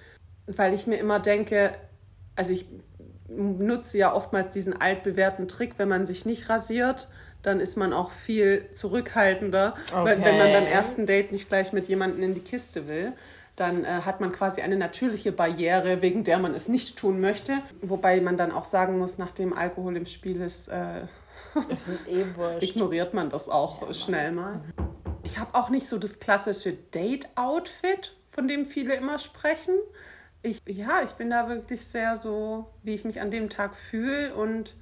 [SPEAKER 2] weil ich mir immer denke, also ich nutze ja oftmals diesen altbewährten Trick, wenn man sich nicht rasiert, dann ist man auch viel zurückhaltender, wenn, wenn man beim
[SPEAKER 3] Okay.
[SPEAKER 2] ersten Date nicht gleich mit jemandem in die Kiste will. Dann äh, hat man quasi eine natürliche Barriere, wegen der man es nicht tun möchte. Wobei man dann auch sagen muss, nachdem Alkohol im Spiel ist, äh,
[SPEAKER 3] eh
[SPEAKER 2] ignoriert man das auch schnell mal. Ich habe auch nicht so das klassische Date-Outfit, von dem viele immer sprechen. Ich, ja, ich bin da wirklich sehr so, wie ich mich an dem Tag fühle. Und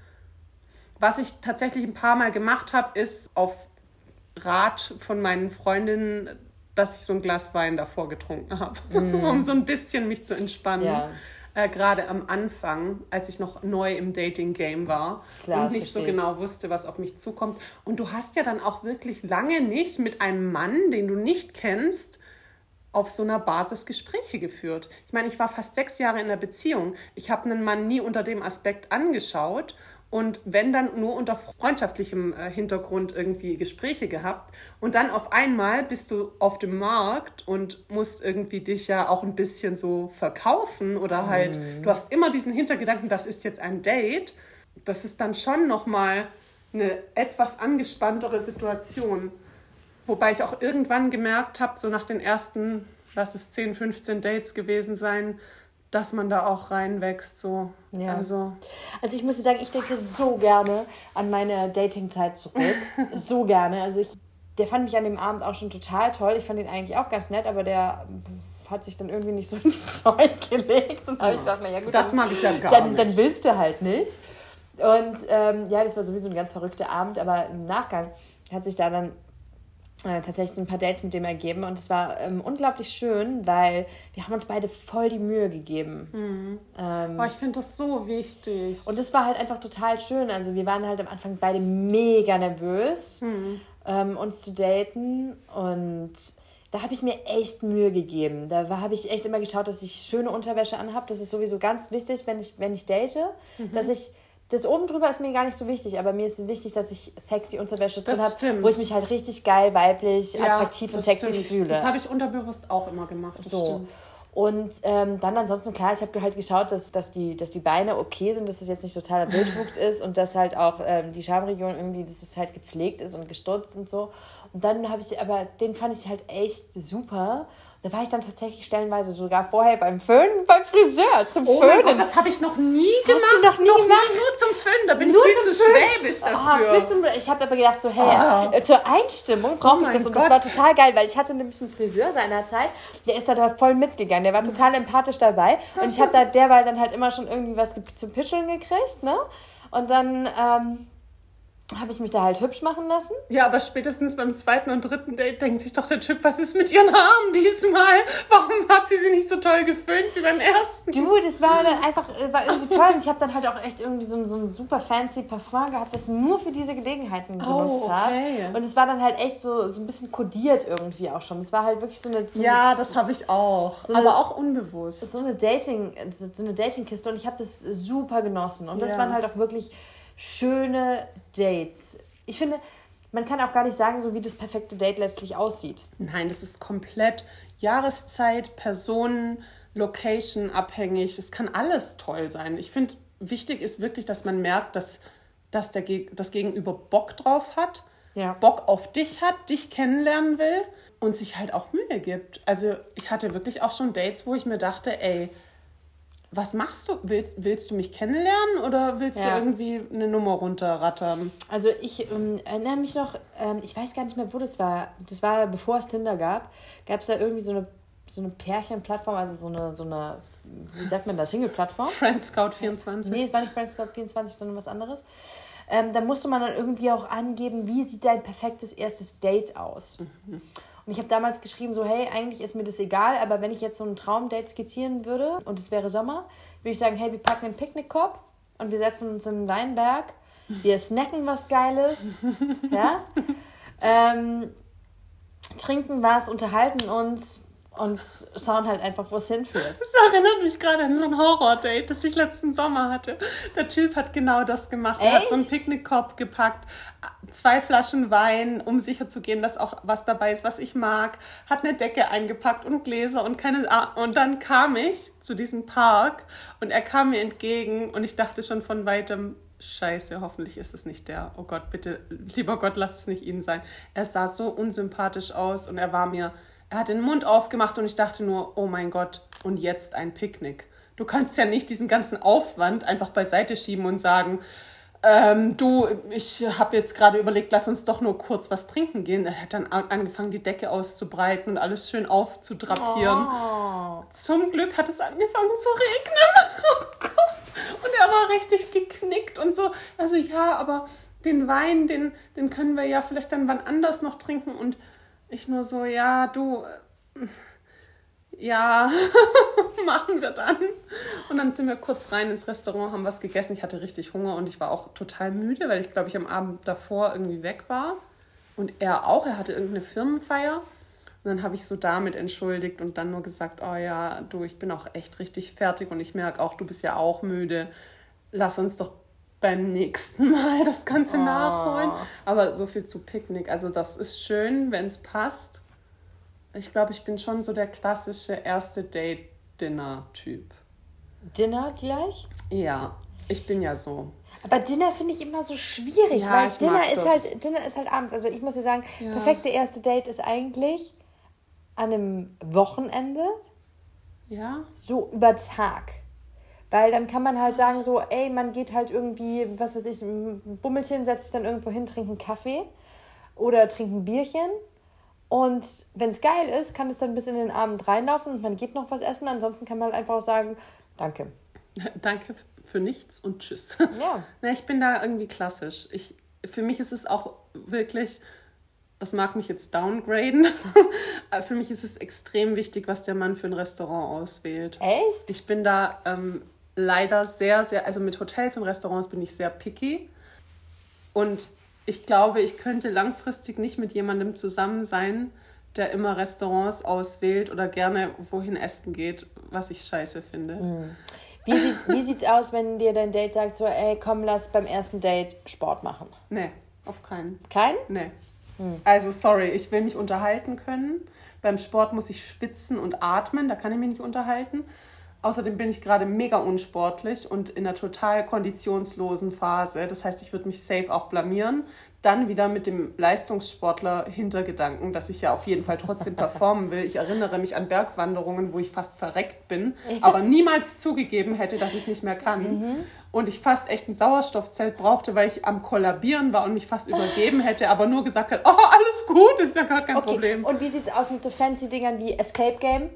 [SPEAKER 2] was ich tatsächlich ein paar Mal gemacht habe, ist auf Rat von meinen Freundinnen, dass ich so ein Glas Wein davor getrunken habe, um so ein bisschen mich zu entspannen.
[SPEAKER 3] Ja.
[SPEAKER 2] Äh, Gerade am Anfang, als ich noch neu im Dating-Game war
[SPEAKER 3] Klar,
[SPEAKER 2] und nicht so genau wusste, was auf mich zukommt. Und du hast ja dann auch wirklich lange nicht mit einem Mann, den du nicht kennst, auf so einer Basis Gespräche geführt. Ich meine, ich war fast sechs Jahre in der Beziehung. Ich habe einen Mann nie unter dem Aspekt angeschaut und wenn dann nur unter freundschaftlichem äh, Hintergrund irgendwie Gespräche gehabt. Und dann auf einmal bist du auf dem Markt und musst irgendwie dich ja auch ein bisschen so verkaufen oder halt, du hast immer diesen Hintergedanken, das ist jetzt ein Date. Das ist dann schon nochmal eine etwas angespanntere Situation. Wobei ich auch irgendwann gemerkt habe, so nach den ersten, lass es 10, 15 Dates gewesen sein, dass man da auch reinwächst. So.
[SPEAKER 3] Ja.
[SPEAKER 2] Also,
[SPEAKER 3] Also ich muss sagen, ich denke so gerne an meine Dating-Zeit zurück. so gerne. Also ich, der fand mich an dem Abend auch schon total toll. Ich fand ihn eigentlich auch ganz nett, aber der hat sich dann irgendwie nicht so ins Zeug gelegt. Und habe ich gedacht, naja gut,
[SPEAKER 2] das
[SPEAKER 3] dann,
[SPEAKER 2] mag ich ja gar
[SPEAKER 3] dann,
[SPEAKER 2] nicht.
[SPEAKER 3] dann willst du halt nicht. Und ähm, ja, das war sowieso ein ganz verrückter Abend, aber im Nachgang hat sich da dann äh, tatsächlich ein paar Dates mit dem ergeben und es war ähm, unglaublich schön, weil wir haben uns beide voll die Mühe gegeben. Ähm,
[SPEAKER 2] Boah, ich finde das so wichtig.
[SPEAKER 3] und es war halt einfach total schön. Also wir waren halt am Anfang beide mega nervös, ähm, uns zu daten. Und da habe ich mir echt Mühe gegeben. Da habe ich echt immer geschaut, dass ich schöne Unterwäsche anhabe. Das ist sowieso ganz wichtig, wenn ich, wenn ich date. Dass ich, das oben drüber ist mir gar nicht so wichtig, aber mir ist wichtig, dass ich sexy Unterwäsche drin habe, wo ich mich halt richtig geil, weiblich,
[SPEAKER 2] Ja,
[SPEAKER 3] attraktiv und sexy
[SPEAKER 2] stimmt.
[SPEAKER 3] fühle.
[SPEAKER 2] Das habe ich unterbewusst auch immer gemacht. Das
[SPEAKER 3] So.
[SPEAKER 2] stimmt.
[SPEAKER 3] Und ähm, dann ansonsten, klar, ich habe halt geschaut, dass, dass, die, dass die Beine okay sind, dass es jetzt nicht totaler Wildwuchs ist und dass halt auch ähm, die Schamregion irgendwie, dass es halt gepflegt ist und gestutzt und so. Und dann habe ich, aber den fand ich halt echt super. Da war ich dann tatsächlich stellenweise sogar vorher beim Föhnen, beim Friseur zum
[SPEAKER 2] Oh mein
[SPEAKER 3] Föhnen.
[SPEAKER 2] Gott, das habe ich noch nie gemacht.
[SPEAKER 3] du noch nie gemacht?
[SPEAKER 2] nur zum Föhnen. Da bin
[SPEAKER 3] Nur
[SPEAKER 2] ich viel zu
[SPEAKER 3] Föhnen?
[SPEAKER 2] schwäbisch
[SPEAKER 3] Ah,
[SPEAKER 2] dafür.
[SPEAKER 3] viel zum, ich habe aber gedacht, so, hey,
[SPEAKER 2] Ah.
[SPEAKER 3] äh, zur Einstimmung brauche ich
[SPEAKER 2] mein
[SPEAKER 3] das. Und das
[SPEAKER 2] Gott.
[SPEAKER 3] war total geil, weil ich hatte nämlich einen Friseur seinerzeit, der ist da, voll mitgegangen. Der war total empathisch dabei. Und ich habe da derweil dann halt immer schon irgendwie was zum Pischeln gekriegt, ne? Und dann ähm, habe ich mich da halt hübsch machen lassen.
[SPEAKER 2] Ja, aber spätestens beim zweiten und dritten Date denkt sich doch der Typ, was ist mit ihren Haaren diesmal? Warum hat sie sie nicht so toll geföhnt wie beim ersten?
[SPEAKER 3] Du, das war dann einfach, äh, war irgendwie toll. Und ich habe dann halt auch echt irgendwie so, ein- so ein super fancy Parfum gehabt, das nur für diese Gelegenheiten benutzt habe.
[SPEAKER 2] okay.
[SPEAKER 3] Und es war dann halt echt so, so ein bisschen kodiert irgendwie auch schon. Es war halt wirklich so eine, so
[SPEAKER 2] Ja,
[SPEAKER 3] eine,
[SPEAKER 2] das habe ich auch.
[SPEAKER 3] eine-
[SPEAKER 2] aber auch unbewusst.
[SPEAKER 3] so eine Dating, so eine Datingkiste und ich habe das super genossen. Und das
[SPEAKER 2] Ja.
[SPEAKER 3] waren halt auch wirklich schöne Dates. Ich finde, man kann auch gar nicht sagen, so wie das perfekte Date letztlich aussieht.
[SPEAKER 2] Nein, das ist komplett Jahreszeit, Personen, Location abhängig. Es kann alles toll sein. Ich finde, wichtig ist wirklich, dass man merkt, dass, dass der, das Gegenüber Bock drauf hat,
[SPEAKER 3] Ja.
[SPEAKER 2] Bock auf dich hat, dich kennenlernen will und sich halt auch Mühe gibt. Also ich hatte wirklich auch schon Dates, wo ich mir dachte, ey, was machst du? Willst, willst du mich kennenlernen oder willst
[SPEAKER 3] Ja.
[SPEAKER 2] du irgendwie eine Nummer runterrattern?
[SPEAKER 3] Also ich ähm, erinnere mich noch, ähm, ich weiß gar nicht mehr, wo das war. Das war, bevor es Tinder gab, gab es da irgendwie so eine, so eine Pärchenplattform, also so eine, so eine, wie sagt man das, Single-Plattform?
[SPEAKER 2] Friend Scout 24.
[SPEAKER 3] Nee, es war nicht Friends Club 24, sondern was anderes. Ähm, da musste man dann irgendwie auch angeben, wie sieht dein perfektes erstes Date aus. Und ich habe damals geschrieben, so, hey, eigentlich ist mir das egal, aber wenn ich jetzt so ein Traumdate skizzieren würde und es wäre Sommer, würde ich sagen, hey, wir packen einen Picknickkorb und wir setzen uns in einen Weinberg, wir snacken was Geiles, ja, ähm, trinken was, unterhalten uns und schauen halt einfach, wo es hinführt.
[SPEAKER 2] Das erinnert mich gerade an so ein Horror-Date, das ich letzten Sommer hatte. Der Typ hat genau das gemacht. Er hat so einen Picknickkorb gepackt, zwei Flaschen Wein, um sicher zu gehen, dass auch was dabei ist, was ich mag, hat eine Decke eingepackt und Gläser und keine. Ah, Und dann kam ich zu diesem Park und er kam mir entgegen und ich dachte schon von weitem, Scheiße, hoffentlich ist es nicht der. Oh Gott, bitte, lieber Gott, lass es nicht ihn sein. Er sah so unsympathisch aus und er war mir, er hat den Mund aufgemacht und ich dachte nur, oh mein Gott, und jetzt ein Picknick. Du kannst ja nicht diesen ganzen Aufwand einfach beiseite schieben und sagen, ähm, du, ich habe jetzt gerade überlegt, lass uns doch nur kurz was trinken gehen. Er hat dann an- angefangen, die Decke auszubreiten und alles schön aufzudrapieren.
[SPEAKER 3] Oh.
[SPEAKER 2] Zum Glück hat es angefangen zu regnen. Oh Gott. Und er war richtig geknickt und so. Also ja, aber den Wein, den, den können wir ja vielleicht dann wann anders noch trinken. Und ich nur so, ja, du, äh, ja, machen wir dann. Und dann sind wir kurz rein ins Restaurant, haben was gegessen. Ich hatte richtig Hunger und ich war auch total müde, weil ich glaube, ich am Abend davor irgendwie weg war. Und er auch, er hatte irgendeine Firmenfeier. Und dann habe ich so damit entschuldigt und dann nur gesagt, oh ja, du, ich bin auch echt richtig fertig und ich merke auch, du bist ja auch müde. Lass uns doch beim nächsten Mal das Ganze nachholen. Aber so viel zu Picknick. Also das ist schön, wenn es passt. Ich glaube, ich bin schon so der klassische erste Date-Dinner-Typ.
[SPEAKER 3] Dinner gleich?
[SPEAKER 2] Ja, ich bin ja so.
[SPEAKER 3] Aber Dinner finde ich immer so schwierig,
[SPEAKER 2] Ja,
[SPEAKER 3] weil
[SPEAKER 2] ich
[SPEAKER 3] Dinner ist,
[SPEAKER 2] das.
[SPEAKER 3] halt, Dinner ist halt abends. Also ich muss dir sagen,
[SPEAKER 2] Ja.
[SPEAKER 3] perfekte erste Date ist eigentlich an einem Wochenende,
[SPEAKER 2] Ja?
[SPEAKER 3] so über Tag. Weil dann kann man halt sagen, so, ey, man geht halt irgendwie, was weiß ich, ein Bummelchen, setzt sich dann irgendwo hin, trinkt einen Kaffee oder trinkt ein Bierchen. Und wenn es geil ist, kann es dann bis in den Abend reinlaufen und man geht noch was essen. Ansonsten kann man halt einfach auch sagen, danke.
[SPEAKER 2] Danke für nichts und tschüss.
[SPEAKER 3] Ja.
[SPEAKER 2] Na, ich bin da irgendwie klassisch. Ich, für mich ist es auch wirklich, das mag mich jetzt downgraden, aber für mich ist es extrem wichtig, was der Mann für ein Restaurant auswählt.
[SPEAKER 3] Echt?
[SPEAKER 2] Ich bin da ähm, leider sehr, sehr, also mit Hotels und Restaurants bin ich sehr picky. Und ich glaube, ich könnte langfristig nicht mit jemandem zusammen sein, der immer Restaurants auswählt oder gerne wohin essen geht, was ich scheiße finde.
[SPEAKER 3] Wie sieht's, wie sieht's aus, wenn dir dein Date sagt, so, ey, komm, lass beim ersten Date Sport machen?
[SPEAKER 2] Nee, auf keinen.
[SPEAKER 3] Kein?
[SPEAKER 2] Nee. Also sorry, ich will mich unterhalten können. Beim Sport muss ich schwitzen und atmen, da kann ich mich nicht unterhalten. Außerdem bin ich gerade mega unsportlich und in einer total konditionslosen Phase. Das heißt, ich würde mich safe auch blamieren. Dann wieder mit dem Leistungssportler Hintergedanken, dass ich ja auf jeden Fall trotzdem performen will. Ich erinnere mich an Bergwanderungen, wo ich fast verreckt bin, aber niemals zugegeben hätte, dass ich nicht mehr kann. Und ich fast echt ein Sauerstoffzelt brauchte, weil ich am Kollabieren war und mich fast übergeben hätte, aber nur gesagt hat, oh, alles gut, ist ja gar kein
[SPEAKER 3] Okay.
[SPEAKER 2] Problem.
[SPEAKER 3] Und wie sieht's aus mit so fancy Dingern wie Escape Game?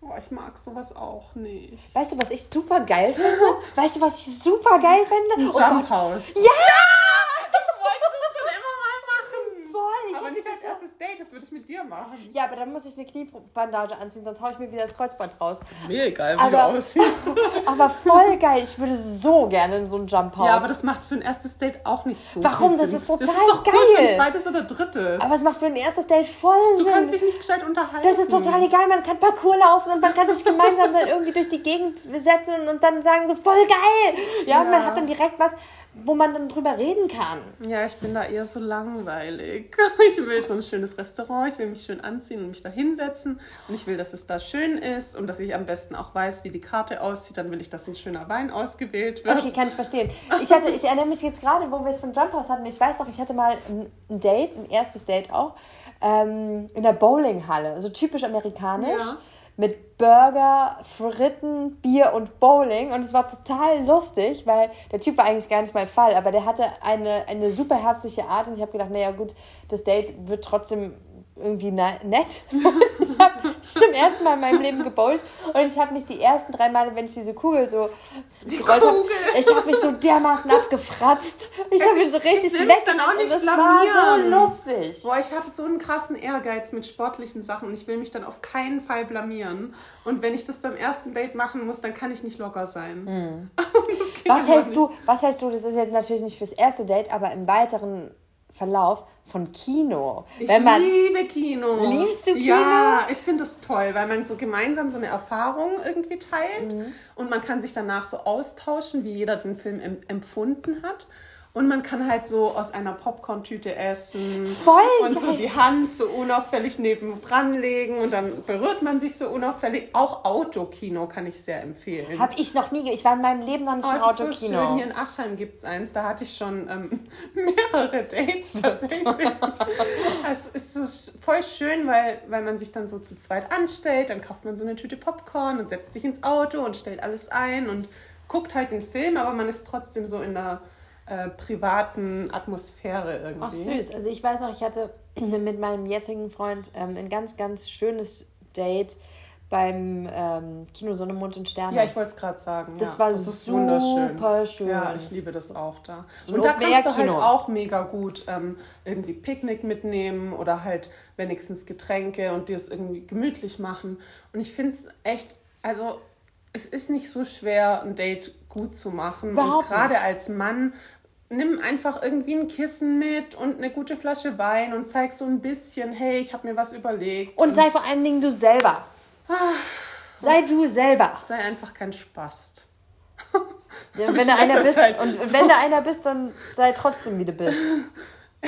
[SPEAKER 2] Oh, ich mag sowas auch nicht.
[SPEAKER 3] Weißt du, was ich super geil finde? weißt du, was ich super geil finde? Oh Gott,
[SPEAKER 2] Jump House.
[SPEAKER 3] ja!
[SPEAKER 2] Ich wollte das schon immer mal machen.
[SPEAKER 3] Voll, ich
[SPEAKER 2] Aber
[SPEAKER 3] hätte
[SPEAKER 2] nicht
[SPEAKER 3] das
[SPEAKER 2] als erstes Date, das würde ich mit dir machen.
[SPEAKER 3] Ja, aber dann muss ich eine Kniebandage anziehen, sonst hau ich mir wieder das Kreuzband raus.
[SPEAKER 2] Mir egal, wie
[SPEAKER 3] Aber-
[SPEAKER 2] du aussiehst.
[SPEAKER 3] Aber voll geil. Ich würde so gerne in so ein Jump House.
[SPEAKER 2] Ja, aber das macht für ein erstes Date auch nicht so
[SPEAKER 3] Warum?
[SPEAKER 2] viel
[SPEAKER 3] Das ist total
[SPEAKER 2] Das ist doch cool für
[SPEAKER 3] geil.
[SPEAKER 2] ein zweites oder drittes.
[SPEAKER 3] Aber es macht für ein erstes Date voll
[SPEAKER 2] du
[SPEAKER 3] Sinn.
[SPEAKER 2] kannst dich nicht gescheit unterhalten.
[SPEAKER 3] das ist total egal. Man kann Parcours laufen und man kann sich gemeinsam dann irgendwie durch die Gegend setzen und dann sagen so voll geil. Ja, und man
[SPEAKER 2] Ja.
[SPEAKER 3] hat dann direkt was, wo man dann drüber reden kann.
[SPEAKER 2] Ja, ich bin da eher so langweilig. Ich will so ein schönes Restaurant, ich will mich schön anziehen und mich da hinsetzen. Und ich will, dass es da schön ist und dass ich am besten auch weiß, wie die Karte aussieht. Dann will ich, dass ein schöner Wein ausgewählt wird.
[SPEAKER 3] Okay, kann ich verstehen. Ich, hatte, ich erinnere mich jetzt gerade, wo wir es von Jump House hatten. Ich weiß noch, ich hatte mal ein Date, ein erstes Date auch, ähm, in der Bowlinghalle. So typisch amerikanisch.
[SPEAKER 2] Ja.
[SPEAKER 3] Mit Burger, Fritten, Bier und Bowling. Und es war total lustig, weil der Typ war eigentlich gar nicht mein Fall, aber der hatte eine, eine super herzliche Art. Und ich habe gedacht, naja, gut, das Date wird trotzdem irgendwie nett. ich habe zum ersten Mal in meinem Leben gebowlt und ich habe mich die ersten drei Male, wenn ich diese Kugel so gerollt habe, ich habe mich so dermaßen abgefratzt. Ich habe mich so
[SPEAKER 2] ich
[SPEAKER 3] richtig
[SPEAKER 2] mich
[SPEAKER 3] weg
[SPEAKER 2] dann auch
[SPEAKER 3] und
[SPEAKER 2] nicht
[SPEAKER 3] das war
[SPEAKER 2] blamieren.
[SPEAKER 3] so lustig.
[SPEAKER 2] Boah, ich habe so einen krassen Ehrgeiz mit sportlichen Sachen und ich will mich dann auf keinen Fall blamieren. Und wenn ich das beim ersten Date machen muss, dann kann ich nicht locker sein. Das geht
[SPEAKER 3] Was hältst
[SPEAKER 2] nicht.
[SPEAKER 3] du, was hältst du, das ist jetzt natürlich nicht fürs erste Date, aber im weiteren Verlauf von Kino?
[SPEAKER 2] Ich
[SPEAKER 3] man,
[SPEAKER 2] liebe Kino.
[SPEAKER 3] Liebst du Kino?
[SPEAKER 2] Ja, ich finde das toll, weil man so gemeinsam so eine Erfahrung irgendwie teilt
[SPEAKER 3] Mhm.
[SPEAKER 2] und man kann sich danach so austauschen, wie jeder den Film em empfunden hat. Und man kann halt so aus einer Popcorn-Tüte essen
[SPEAKER 3] Voll
[SPEAKER 2] und so
[SPEAKER 3] geil.
[SPEAKER 2] die Hand so unauffällig neben dran legen und dann berührt man sich so unauffällig. Auch Autokino kann ich sehr empfehlen.
[SPEAKER 3] habe ich noch nie, ich war in meinem Leben noch nicht
[SPEAKER 2] Oh,
[SPEAKER 3] im
[SPEAKER 2] es ist so
[SPEAKER 3] Autokino.
[SPEAKER 2] schön. Hier in Aschheim gibt es eins. Da hatte ich schon ähm, mehrere Dates tatsächlich. es ist so voll schön, weil, weil man sich dann so zu zweit anstellt. Dann kauft man so eine Tüte Popcorn und setzt sich ins Auto und stellt alles ein und guckt halt den Film, aber man ist trotzdem so in der äh, privaten Atmosphäre irgendwie.
[SPEAKER 3] Ach süß. Also ich weiß noch, ich hatte mit meinem jetzigen Freund ähm, ein ganz, ganz schönes Date beim ähm, Kino Sonne, Mond und Sterne.
[SPEAKER 2] Ja, ich wollte es gerade sagen.
[SPEAKER 3] Das
[SPEAKER 2] ja.
[SPEAKER 3] war
[SPEAKER 2] ist
[SPEAKER 3] super schön.
[SPEAKER 2] Ja, ich liebe das auch da.
[SPEAKER 3] So
[SPEAKER 2] und da kannst du halt auch mega gut ähm, irgendwie Picknick mitnehmen oder halt wenigstens Getränke und dir es irgendwie gemütlich machen. Und ich finde es echt, also es ist nicht so schwer, ein Date gut zu machen.
[SPEAKER 3] Überhaupt
[SPEAKER 2] und gerade als Mann nimm einfach irgendwie ein Kissen mit und eine gute Flasche Wein und zeig so ein bisschen, hey, ich habe mir was überlegt.
[SPEAKER 3] Und sei vor allen Dingen du selber.
[SPEAKER 2] Ah,
[SPEAKER 3] Sei du selber.
[SPEAKER 2] sei einfach kein Spast.
[SPEAKER 3] Ja, wenn du
[SPEAKER 2] in
[SPEAKER 3] einer bist,
[SPEAKER 2] Zeit
[SPEAKER 3] und
[SPEAKER 2] so-
[SPEAKER 3] wenn du einer bist, dann sei trotzdem wie du bist.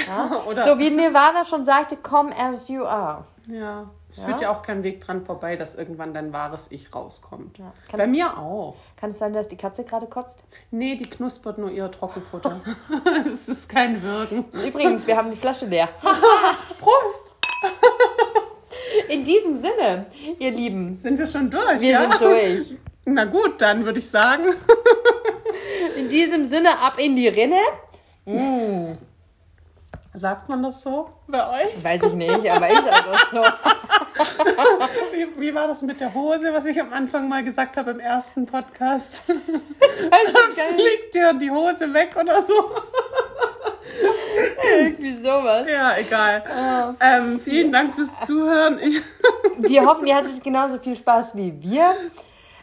[SPEAKER 3] Ja? So wie Nirvana schon sagte, come as you are.
[SPEAKER 2] Ja, es
[SPEAKER 3] Ja?
[SPEAKER 2] führt ja auch kein Weg dran vorbei, dass irgendwann dein wahres Ich rauskommt.
[SPEAKER 3] Ja.
[SPEAKER 2] Bei mir auch.
[SPEAKER 3] Kann es sein, dass die Katze gerade kotzt?
[SPEAKER 2] Nee, die knuspert nur ihr Trockenfutter. es ist kein Würgen.
[SPEAKER 3] Übrigens, wir haben die Flasche leer.
[SPEAKER 2] Prost!
[SPEAKER 3] In diesem Sinne, ihr Lieben,
[SPEAKER 2] Sind wir schon durch?
[SPEAKER 3] wir
[SPEAKER 2] ja?
[SPEAKER 3] sind durch.
[SPEAKER 2] Na gut, dann würde ich sagen.
[SPEAKER 3] In diesem Sinne, ab in die Rinne.
[SPEAKER 2] Sagt man das so bei euch?
[SPEAKER 3] Weiß ich nicht, aber ich sag das so.
[SPEAKER 2] Wie, wie war das mit der Hose, was ich am Anfang mal gesagt habe im ersten Podcast? Fliegt dir die Hose weg oder so?
[SPEAKER 3] Irgendwie sowas.
[SPEAKER 2] Ja, egal. Ähm, vielen Dank fürs Zuhören.
[SPEAKER 3] Wir hoffen, ihr hattet genauso viel Spaß wie wir.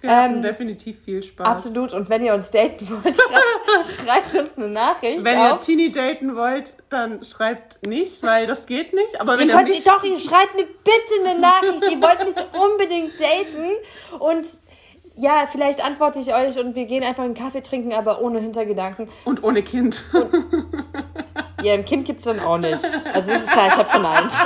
[SPEAKER 2] Wir hatten
[SPEAKER 3] Ähm,
[SPEAKER 2] definitiv viel Spaß.
[SPEAKER 3] Absolut. Und wenn ihr uns daten wollt, schrei schreibt uns eine Nachricht.
[SPEAKER 2] Wenn ihr
[SPEAKER 3] auf.
[SPEAKER 2] Teenie daten wollt, dann schreibt nicht, weil das geht nicht. Aber wenn
[SPEAKER 3] Ihr
[SPEAKER 2] ihr
[SPEAKER 3] könnt
[SPEAKER 2] nicht,
[SPEAKER 3] doch, ihr schreibt mir bitte eine Nachricht. ihr wollt mich unbedingt daten. Und ja, vielleicht antworte ich euch und wir gehen einfach einen Kaffee trinken, aber ohne Hintergedanken.
[SPEAKER 2] und ohne Kind.
[SPEAKER 3] Ja, ein Kind gibt es dann auch nicht. Also es ist klar, ich habe schon eins.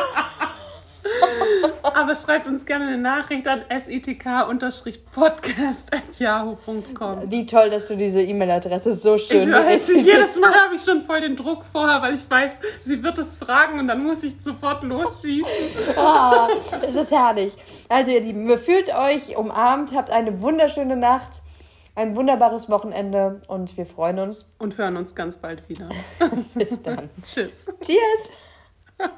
[SPEAKER 2] Aber schreibt uns gerne eine Nachricht an sitk-podcast.yahoo.com.
[SPEAKER 3] Wie toll, dass du diese E-Mail-Adresse so schön
[SPEAKER 2] Ich weiß,
[SPEAKER 3] richtig-
[SPEAKER 2] jedes Mal habe ich schon voll den Druck vorher, weil ich weiß, sie wird es fragen und dann muss ich sofort losschießen.
[SPEAKER 3] Ah, es ist herrlich. Also, ihr Lieben, fühlt euch umarmt, habt eine wunderschöne Nacht, ein wunderbares Wochenende und wir freuen uns.
[SPEAKER 2] Und hören uns ganz bald wieder.
[SPEAKER 3] Bis dann.
[SPEAKER 2] Tschüss.
[SPEAKER 3] Cheers!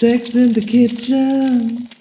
[SPEAKER 1] Sex in the kitchen.